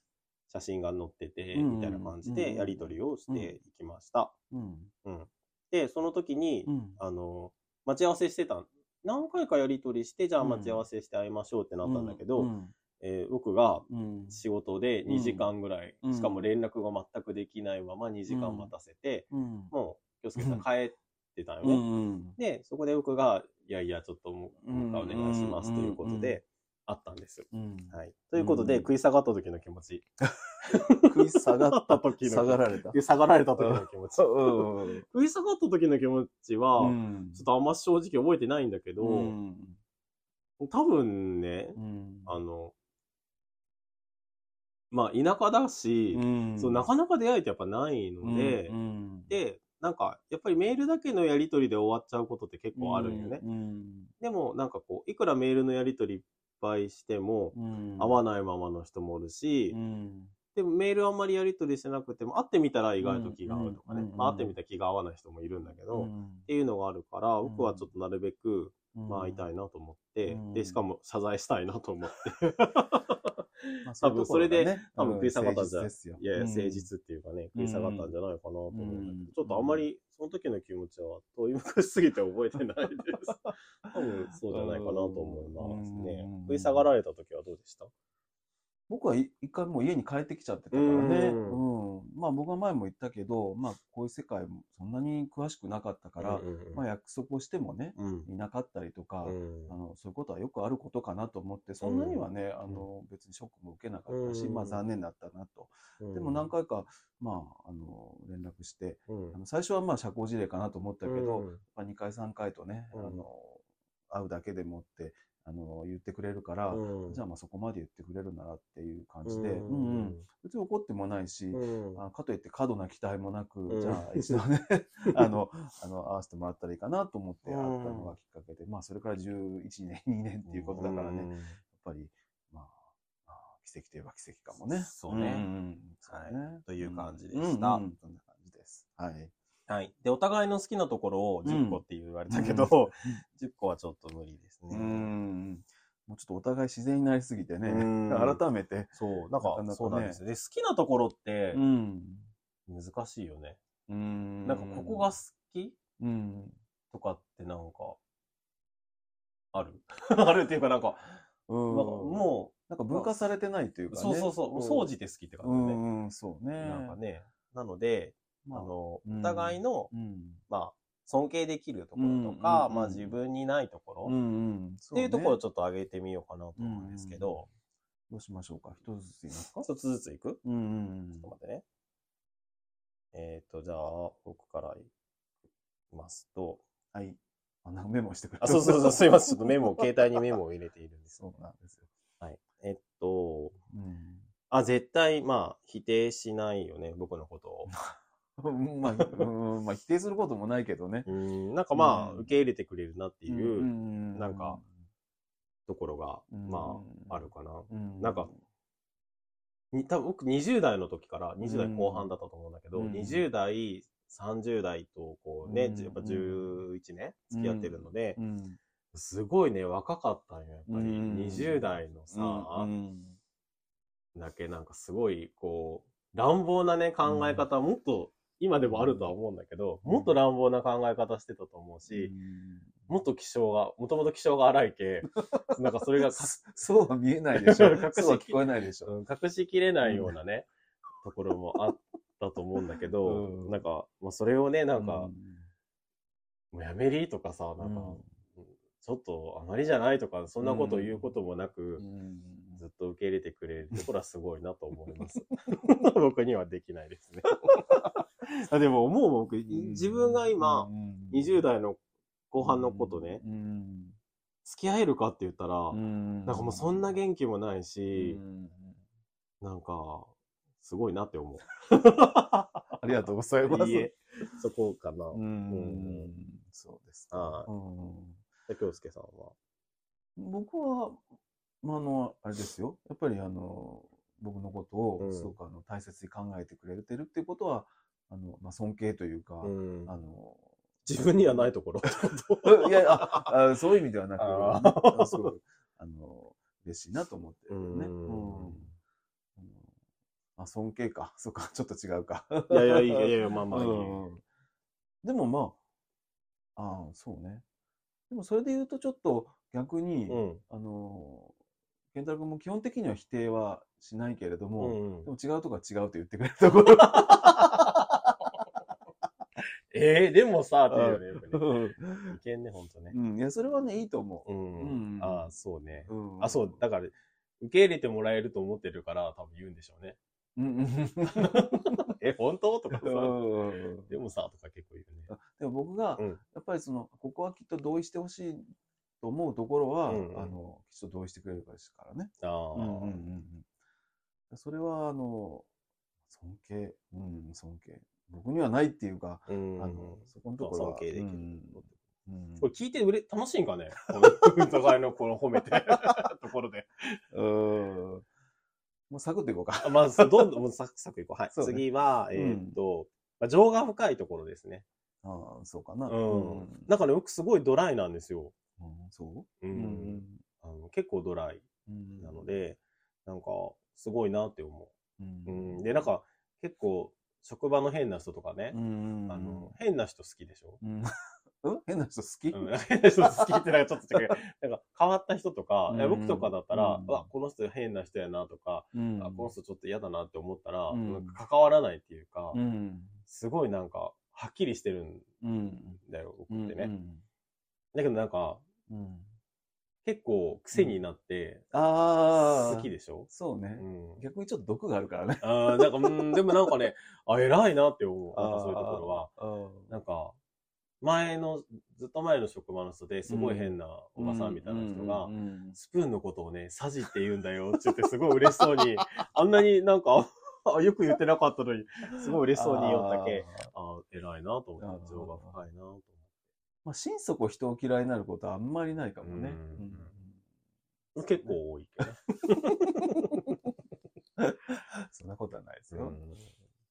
写真が載ってて、うんみたいな感じうんで、やり取りをしていきました。うん。うん。で、その時にう、ん。あの、待ち合わせしてた。何回かやり取りして、じゃあうん。待ち合わせして会いましょうってなったんだけど、うん。えー僕がうん。仕事で2時間ぐらい、うん。しかも連絡が全くできないまま2時間待たせて、うん。もう、気をつけたうん。帰ってたようね。んで、そこで僕が、いやいや、ちょっともう、お願いしますということうんで、あったんです。うん。はい。ということで、うん。食い下がった時の気持ち。食い下がった時の下がられた。下がられた時の気持ち。うん。食い下がった時の気持ちは、うん。ちょっとあんま正直覚えてないんだけど、うん。多分ね、うん。あの、まあ、田舎だし、うん。そうなかなか出会いってやっぱないので、うん。で、なんか、やっぱりメールだけのやり取りで終わっちゃうことって結構あるんよね。うん。でも、なんかこう、いくらメールのやり取りいっぱいしても、うん。合わないままの人もおるし、うん。でもメールあんまりやり取りしてなくても、会ってみたら意外と気が合うとかね。まあ、会ってみたら気が合わない人もいるんだけど、っうん。ていうのがあるから、うん僕はちょっとなるべく、うん。まあ、会いたいなと思って、うん。で、しかも謝罪したいなと思って。まあ多分それで多分食い下がったんじゃうん誠実ですよ。いやいや、うん。誠実っていうかね、食い下がったんじゃないかなと思うんだけど、うん。ちょっとあんまり、その時の気持ちは遠い昔すぎて覚えてないです。多分そうじゃないかなと思いますね。うん。食い下がられた時はどうでした？僕はい一回もう家に帰ってきちゃってたからね。ううん。まあ僕は前も言ったけど、まあこういう世界もそんなに詳しくなかったから、うんうんうん。まあ約束をしてもね、うん。いなかったりとか、うん。あのそういうことはよくあることかなと思って、そんなにはね、あの別にショックも受けなかったし、うん。まあ残念だったなと。うん。でも何回か、まあ、あの連絡して、うん。あの最初はまあ社交辞令かなと思ったけど、うん。まあ、2回3回とね、うん。あの会うだけでもってあの言ってくれるから、うん。じゃあまあそこまで言ってくれるならっていう感じで、うんうんうん別に怒ってもないし、うん。あかといって過度な期待もなく、うんじゃあ 一度ね あのあの会わせてもらったらいいかなと思って会ったのがきっかけで、まあそれから11年 2年っていうことだからね、やっぱり、まあ、まあ奇跡といえば奇跡かもね。そうね。んんそうね。という感じでしたうんうん。そんな感じです。はい。はい。で、お互いの好きなところを10個って言われたけど、10個はちょっと無理ですね。うん。もうちょっとお互い自然になりすぎてねうん、改めて。そう、なんかねそうなんですよ。で、好きなところってん。難しいよね。うんなんかここが好きうん。とかってなんか、ある？あるっていうかなんか、うん。なんかもなんか分化されてないというう、かね。そうそうそう、もう総じて好きって感じだね。うんうん、そうね。なんかね。なので、まあ、あの、うんお互いの、うん。まあ、尊敬できるところとか、うんまあ自分にないところ、うんうん。っっていうところをちょっと上げてみようかなと思うんですけど、どうしましょうか？一つずつ言いますか？一つずついく？うんうんちょっと待ってね。えっ、と、じゃあ、僕からいきますと、はい。あ、なんかメモしてくれあ、そうそうそう、すいません。ちょっとメモ、携帯にメモを入れているんです。そうなんですよ。はい。えっと、うん。あ、絶対、まあ、否定しないよね、僕のことを。うんまあ、うん、まあ否定することもないけどね。うん、なんかまあ、うん。受け入れてくれるなっていううんなんか、ところが、うん。まあ、あるかな。うん。なんか、に多分僕20代の時から、20代後半だったと思うんだけど、うん。20代、30代とこうね、うん。やっぱ11年付き合ってるので、うん、すごいね、若かったんよ、やっぱり。うん。20代のさ、うん。だけなんかすごい、こう、乱暴なね、考え方、もっと、今でもあるとは思うんだけど、うんもっと乱暴な考え方してたと思うし、もっと気性が、もともと気性が荒いけ、なんかそれがかそうは見えないでしょ。隠し聞こえないでしょ。うん隠しきれないようなね、ところもあっだと思うんだけど、うんなんか、まあ、それをね、なんか、うんもうやめりとかさ、なんか、ちょっとあまりじゃないとか、そんなことを言うこともなく、うんずっと受け入れてくれるところはすごいなと思います。僕にはできないですね。あでも思う僕、自分が今、20代の後半のことね、うん付き合えるかって言ったら、うんなんかもうそんな元気もないし、うんなんか、すごいなって思う。ありがとうございます。いいえ、そこかな。ううんん、そうですか。は京介さんは？僕は、まあ、あの、あれですよ。やっぱりあの、僕のことをうんすごくあの大切に考えてくれてるっていうことは、あの、まあ、尊敬というか、うんあの、自分にはないところ いやああ、そういう意味ではなく、すごい、あの、嬉しいなと思ってるよね。うんうんあ尊敬か。そうか、ちょっと違うか。いやいや、いやいや、まあまあいい。うんでもまあ、ああ、そうね。でもそれで言うとちょっと逆に、うん。あの、健太郎君も基本的には否定はしないけれども、うんでも違うとこは違うと言ってくれるところ。えー、でもさ、っていうよねよくね。ういけんね、ほんとね。ん、いや、それはね、いいと思うん。うんああ、そうね。う。うんあ、そう、だから、受け入れてもらえると思ってるから、多分言うんでしょうね。うんうん え、本当？とかさ。うんでもさ、とか結構言うね。でも僕が、うんやっぱりその、ここはきっと同意してほしいと思うところは、うんうんあの、きっと同意してくれるからですからね。ああ、うんうんうんうんそれは、あの、尊敬、うん、尊敬。僕にはないっていうか、うん。あの、そこのところは。尊敬できるうんうんこれ聞いてうれ楽しいんかね？お互いのこの褒めて ところで。うんもうサクッといこうか。あまあ、どんどん、もうサクサクいこう。はい。次は、えーっと、まあ、情が深いところですね。ああ、そうかな。うん。うんなんかね、僕すごいドライなんですよ。うんそう？う。うんんあの結構ドライうんなので、なんか、すごいなって思うう。うんん。で、なんか、結構、職場の変な人とかね。う、んあの、変な人好きでしょ？うん。うん？変な人好き？うん、変な人好きってなんかちょっと違う。なんか変わった人とか、僕とかだったら、うんうわ、この人変な人やなとか、うん。あこの人ちょっと嫌だなって思ったら、う関わらないっていうか、うん。すごいなんか、はっきりしてるんうんだよ、僕うん。ってね。うん。だけどなんか、うん結構癖になって、ああ好きでしょ？そうね。うん。逆にちょっと毒があるからね。あーなんか、うん、でもなんかね、あ、偉いなって思う。なんかそういうところは。はなんか、前の、ずっと前の職場の人ですごい変なおばさんみたいな人が、スプーンのことをね、サジって言うんだよって言って、すごい嬉しそうに、あんなになんか、あ よく言ってなかったのに、すごい嬉しそうに言おったけ、あ偉いなと思って、情が深いなと。まあ心底人を嫌いになることはあんまりないかもね。うん。結構多いけど。そんなことはないですよ。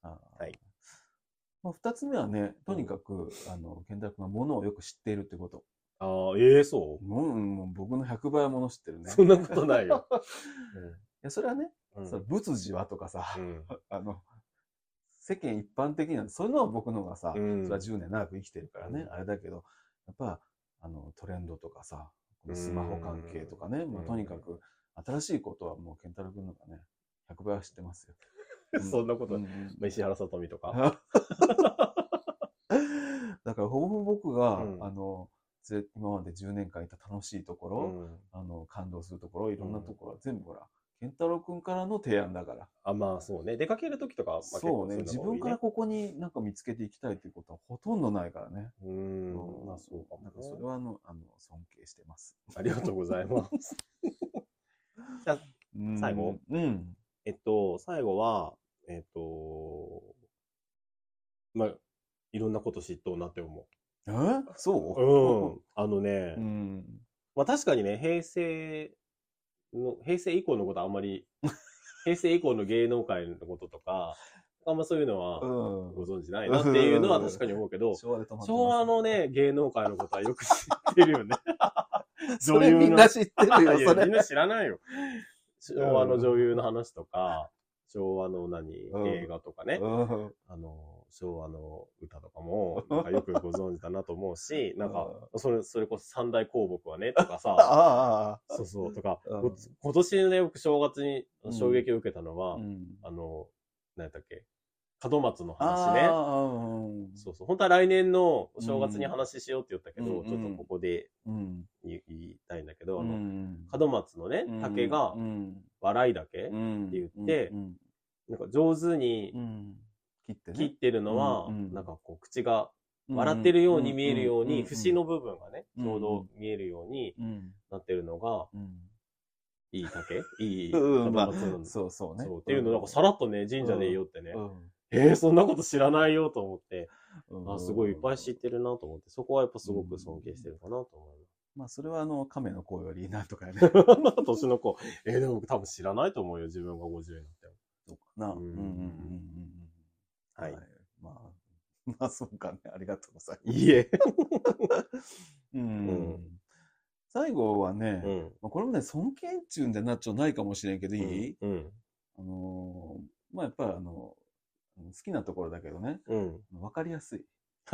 はい。まあ二つ目はねとにかくあの健太君がものをよく知っているってこと。ああ、ええそう？もうもう僕の100倍はもの知ってるね。そんなことないよ。いやそれはねうん。仏事はとかさ、うん。あの、世間一般的な、そういうのは僕の方がさ、うん。それは10年長く生きてるからね、うん。あれだけど、やっぱ、あの、トレンドとかさ、このスマホ関係とかね、もうとにかく、新しいことはもう、健太郎君の方がね、100倍は知ってますよ。そんなことうん石原さとみとか。だから、ほぼほぼ僕が、うん。あの、ぜ今まで10年間いた楽しいところ、うん。あの、感動するところ、いろんなところは全部ほら、健太郎君からの提案だから。あ、まあそうね。出かけるときとか、まあ、結そうね、構いのが多い自分からここになんか見つけていきたいということはほとんどないからね。うーん、まあそうかも、ね。なんかそれはあの、あの、尊敬してます。ありがとうございます。じゃ最後？うん。えっと、最後は、えっと、まあ、いろんなこと知っとうなって思え？う。そう？うん。あのね、うん。まあ確かにね、平成の、平成以降のことあんまり、平成以降の芸能界のこととか、あんまそういうのはうん。ご存知ないなっていうのは確かに思うけど、昭和のね、芸能界のことはよく知ってるよね。それみんな知ってるよ、それ。みんな知らないよ。昭和の女優の話とか、昭和の何、うん映画とかね、うんあの、昭和の歌とかも、なんかよくご存知だなと思うし、なんか、それ、それこそ三大公木はね、とかさ、ああ、そうそう、とか、今年ね、僕正月にうん。衝撃を受けたのは、うん。あの、何やったっけ、門松の話ね。そうそう。本当は来年のお正月に話ししようって言ったけど、うんちょっとここでうん。言言いたいんだけど、あうの、ん門松のね、竹がうん。笑い竹、うんって言ってうん。なんか上手にうん切ってね。切ってるのは、うんうん。なんかこう口が笑ってるように見えるように、ん節の部分がね、うんちょうど見えるようにうん。なってるのが、うん。いい竹？いいうんまあ門松なんですそうそうね。そうっていうのなんかさらっとね、神社で言おうってね、うん。えー、そんなこと知らないよと思って、うん。あ、すごいいっぱい知ってるなと思って、そこはやっぱすごく尊敬してるかなと思いまあ、それはあの、亀の子よりなんとかやね。ます。年の子、えー、でも多分知らないと思うよ、自分が50になっても。そうかな。ううんんうんうんうんはい。まあ、まあ、そうかね。ありがとうございます。いいえ。うんうん最後はね、うん。まあ、これもね、尊敬っちゅうんじゃなっちゃないかもしれんけど、いい、うん。あのーまあ、やっぱりあの、好きなところだけどね、うん。わかりやすい。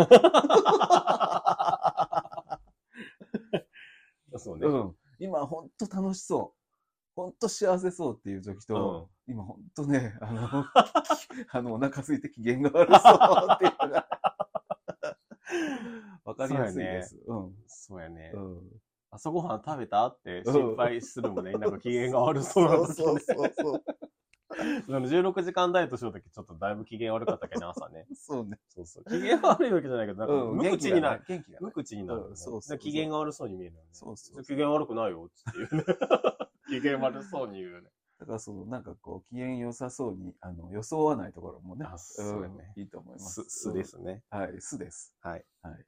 そうね。うん。今、ほんと楽しそう。ほんと幸せそうっていう時と、今ほんとね、あの、あの、お腹空いて機嫌が悪そうっていうのが、わかりやすいです。うん。そうやね。うん。朝ごはん食べたって心配するもんね。なんか機嫌が悪そうな時そうね。そうそう。あの16時間ダイエットしようときちょっとだいぶ機嫌悪かったけどね、朝ね。そうね。そうそう。機嫌悪いわけじゃないけど、なんかうん。無口になる。元気が。無口になるそうそう機嫌が悪そうに見えるよね。そうそう機嫌悪くないよっていうね。機嫌悪そうに言うよね。だからその、なんかこう、機嫌良さそうに、あの、装わないところもね。あそうやねんいいと思いますす、。すですね。うん。はい、すです。はい。はい。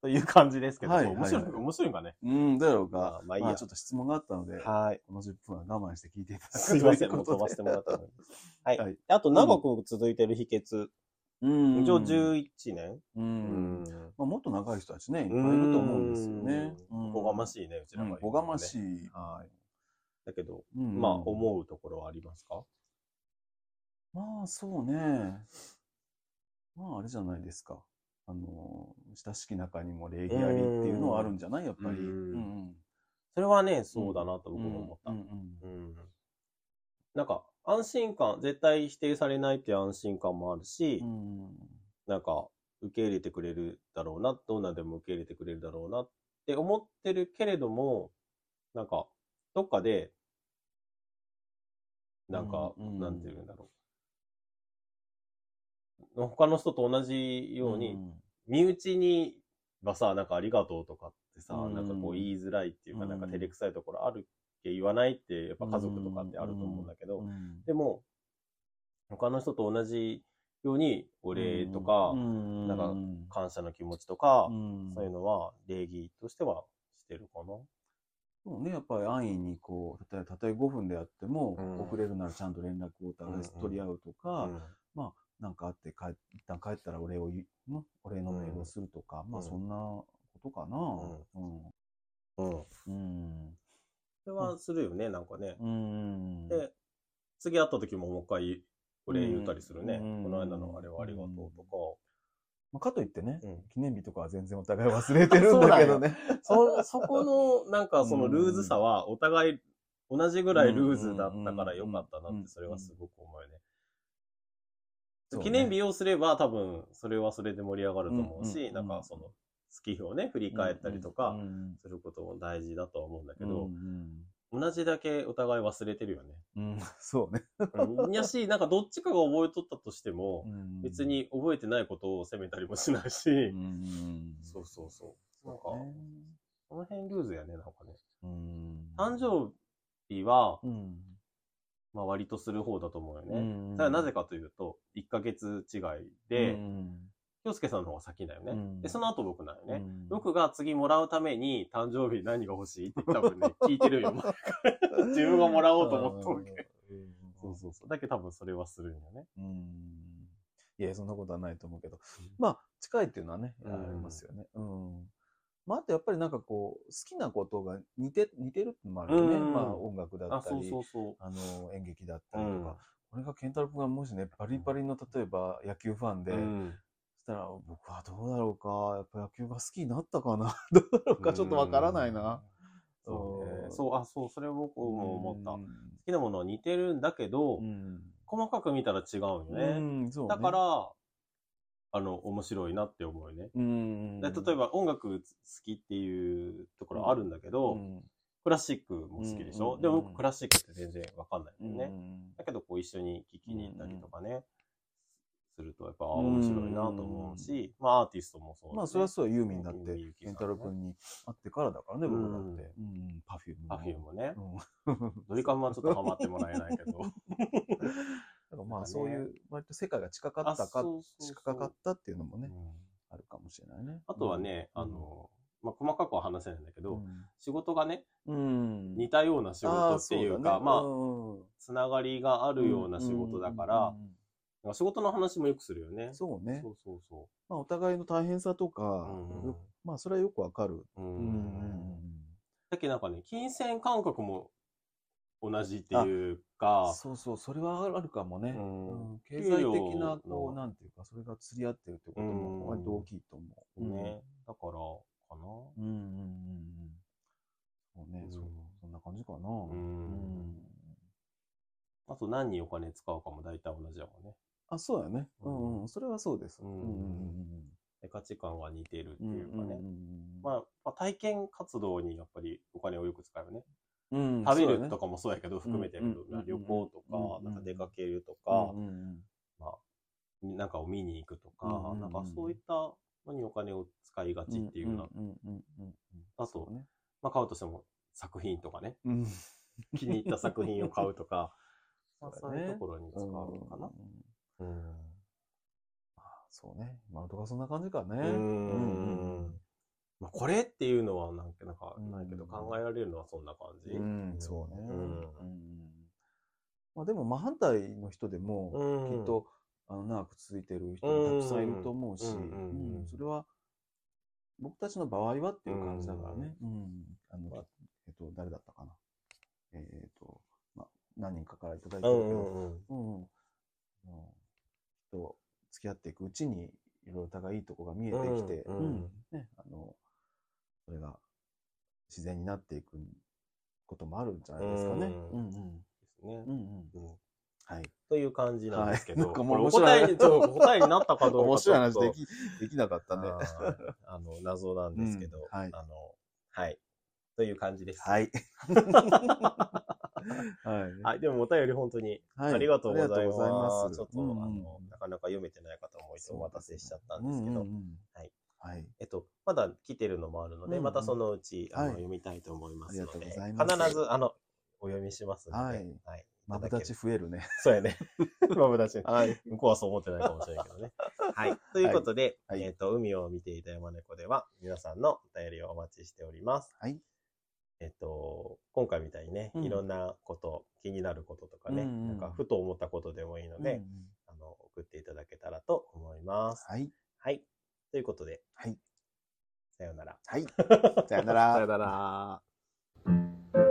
という感じですけど、はい面白い、面白いんかね。うん、どうやろうか。あまあいいやちょっと質問があったので、はい。この10分は我慢して聞いていただくすいません、もう飛ばしてもらったので。はい。はいあと、長く続いてる秘訣。うん。一応11年う。うんまあ、もっと長い人たちね、いっぱいいると思うんですよね。うんおこがまい。しいね、うちうん、らが、おがましい。い。はい。だけど、うんまあ、思うところはありますか？まあ、そうね。まあ、あれじゃないですか。あの、親しき中にも礼儀ありっていうのはあるんじゃない？やっぱり。うんうんそれはね、そうだなと僕も思った。なんか、安心感、絶対否定されないっていう安心感もあるし、うんなんか、受け入れてくれるだろうな、どんなでも受け入れてくれるだろうなって思ってるけれども、なん。か、どっかで、なんか、うんうん。なんていうんだろう。他の人と同じように、ん身内にはさ、なんかありがとうとかってさ、うん。なんかこう言いづらいっていうか、うん。なんか照れくさいところあるって言わないって、やっぱ家族とかってあると思うんだけど、うんでも、他の人と同じようにお礼とか、うん。なんか感謝の気持ちとか、うん。そういうのは礼儀としてはしてるかな。そうね、やっぱり安易にこう、例えば、たとえ5分であっても、うん遅れるならちゃんと連絡をお互い取り合うとか、うんなんかあって帰、一旦帰ったらお礼をお礼のメールをするとか、まあうんそんなことかな。うん。うん。うん。それはするよね、なんかね。うん。で、次会った時ももう一回お礼言ったりするね。うんこの間のあれはありがとうとか。まあ、かといってね、うん記念日とかは全然お互い忘れてるんだけどね。そ、そこの、なんかそのルーズさは、お互い同じぐらいルーズだったからよかったなって、それはすごく思うよね。そうね記念日をすれば多分、それはそれで盛り上がると思うし、うんうんなんかその、月日をね、振り返ったりとかう、んすることも大事だとは思うんだけうんどう、ん同じだけお互い忘れてるよね。うん、そうね。うんやし、なんかどっちかが覚えとったとしても、うん別、に覚えてないことを責めたりもしないし、うんそうそうそう。なんか、この辺ルーズやね、なんかね。うん誕生日は、うんまあ割とする方だと思うよね。うんただなぜかというと、1ヶ月違いで、うん京介さんの方が先だよね。うんで、その後僕なのね。うん僕が次もらうために誕生日何が欲しいって多分ね、聞いてるよ。自分がもらおうと思っとるけそうそうそう。だけど多分それはするんよね。うんいや、そんなことはないと思うけど。まあ、近いっていうのはね、うんありますよね。うん。まあ、あとやっぱりなんかこう、好きなことが似て、似てるってのもあるよね。うんまあ、音楽だったり。あの、演劇だったうんりとか。これが健太郎君がもしね、バリバリの例えば野球ファンで、うんそしたら僕はどうだろうか。やっぱ野球が好きになったかな。どうだろうか。ちょっとわからないな。そうそう、あ、そう、それ僕も思った。好うんきなものは似てるんだけど、うん。細かく見たら違うよね。ね。だから、あの、面白いなって思うよね。うん。で例えば音楽好きっていうところあるんだけど、うん、クラシックも好きでしょ、うんでも僕クラシックって全然わかんないよね。だけどこう一緒に聴きに行ったりとかね、するとやっぱあ面白いなと思うし、まあアーティストもそうだねまあ、それはそう、ユーミンだってユーミン、ケンタロウ君に会ってからだからね、僕だって。うん、パフューム。パフュームね。うん。ドリカムはちょっとハマってもらえないけど。だからまあ、そういう、割と世界が近かったか、近かったっていうのもね、うんあるかもしれないね。あとはね、うんあの、まあ、細かくは話せないんだけど、うん、仕事がね、うん。似たような仕事っていうか、まあ、つながりがあるような仕事だから、仕事の話もよくするよね。そうねそ。うそうそまあ、お互いの大変さとか、うんまあ、それはよくわかる。う。ううんんだけどなんかね、金銭感覚も同じっていうか、そうそう、それはあるかもね。うんうん経済的な、こう、のなんていうか、それが釣り合ってるってことも割と大きいと思う。ね、だから、かな。うん。うんうんうんうん。そうね、うんそう。そんな感じかな。んあと何にお金使うかも大体同じだもんね。あ、そうだね。ううんんうん。それはそうです。ううんで価値観が似てるってうん。いうかね。んまあ、まあ、体験活動にやっぱりお金をよく使うよね。うん、食べるとかもそうやけど、含めて旅行とか、うんなんか出かけるとか、まあ、なんかを見に行くとか、なんかそういったのにお金を使いがちっていうような、んうんうんうんあと。まあ買うとしても作品とかね、うん。気に入った作品を買うとか、まあそういうところに使うのかな。うんうん。まあそうね。今のところそんな感じかね。うーんまあ、これっていうのはなんか、なんかうんないけど、考えられるのはそんな感じ？うん、そうね。うんうんまあでも、真反対の人でも、うんきっと、あの、長く続いてる人もたくさんいると思うし、うんうんうんうんそれは、僕たちの場合はっていう感じだからね。うん。あの、えっと、誰だったかな？えっと、まあ、何人かからいただいてうんるけど、うんうん。うん。うんと付き合っていくうちに、いろいろお互いいいとこが見えてきて、うんうんね、あの、それが自然になっていくこともあるんじゃないですかね。うんうんうん。ですね。うんうん。うんはい。という感じなんですけど、はいもう答えに、答えになったかどうか面白い話でき、できなかったね。あの、謎なんですけど、うんはいあの、はい。という感じです。はい。はい。はい。でもお便り本当にはいありがとうございます。ありがとうございますちょっと、うんうんあの、なかなか読めてない方もいてお待たせしちゃったんうですけど、んうんうんはい。はい。えっと、まだ来てるのもあるので、うんうんまたそのうち、あのはい読みたいと思いますので、必ず、あの、お読みしますので、ははいい。まぶたち増えるね。そうやね。まぶたち。はい。向こうはそう思ってないかもしれないけどね。はい。ということで、はいえっ、と、海を見ていた山猫では、皆さんのお便りをお待ちしております。はい。えっ、と、今回みたいにね、うんいろんなこと、気になることとかね、うんうんなんか、ふと思ったことでもいいので、うんうんあの、送っていただけたらと思います。はい。はい。ということで、はい。さようなら。はい。さよなら。さようなら。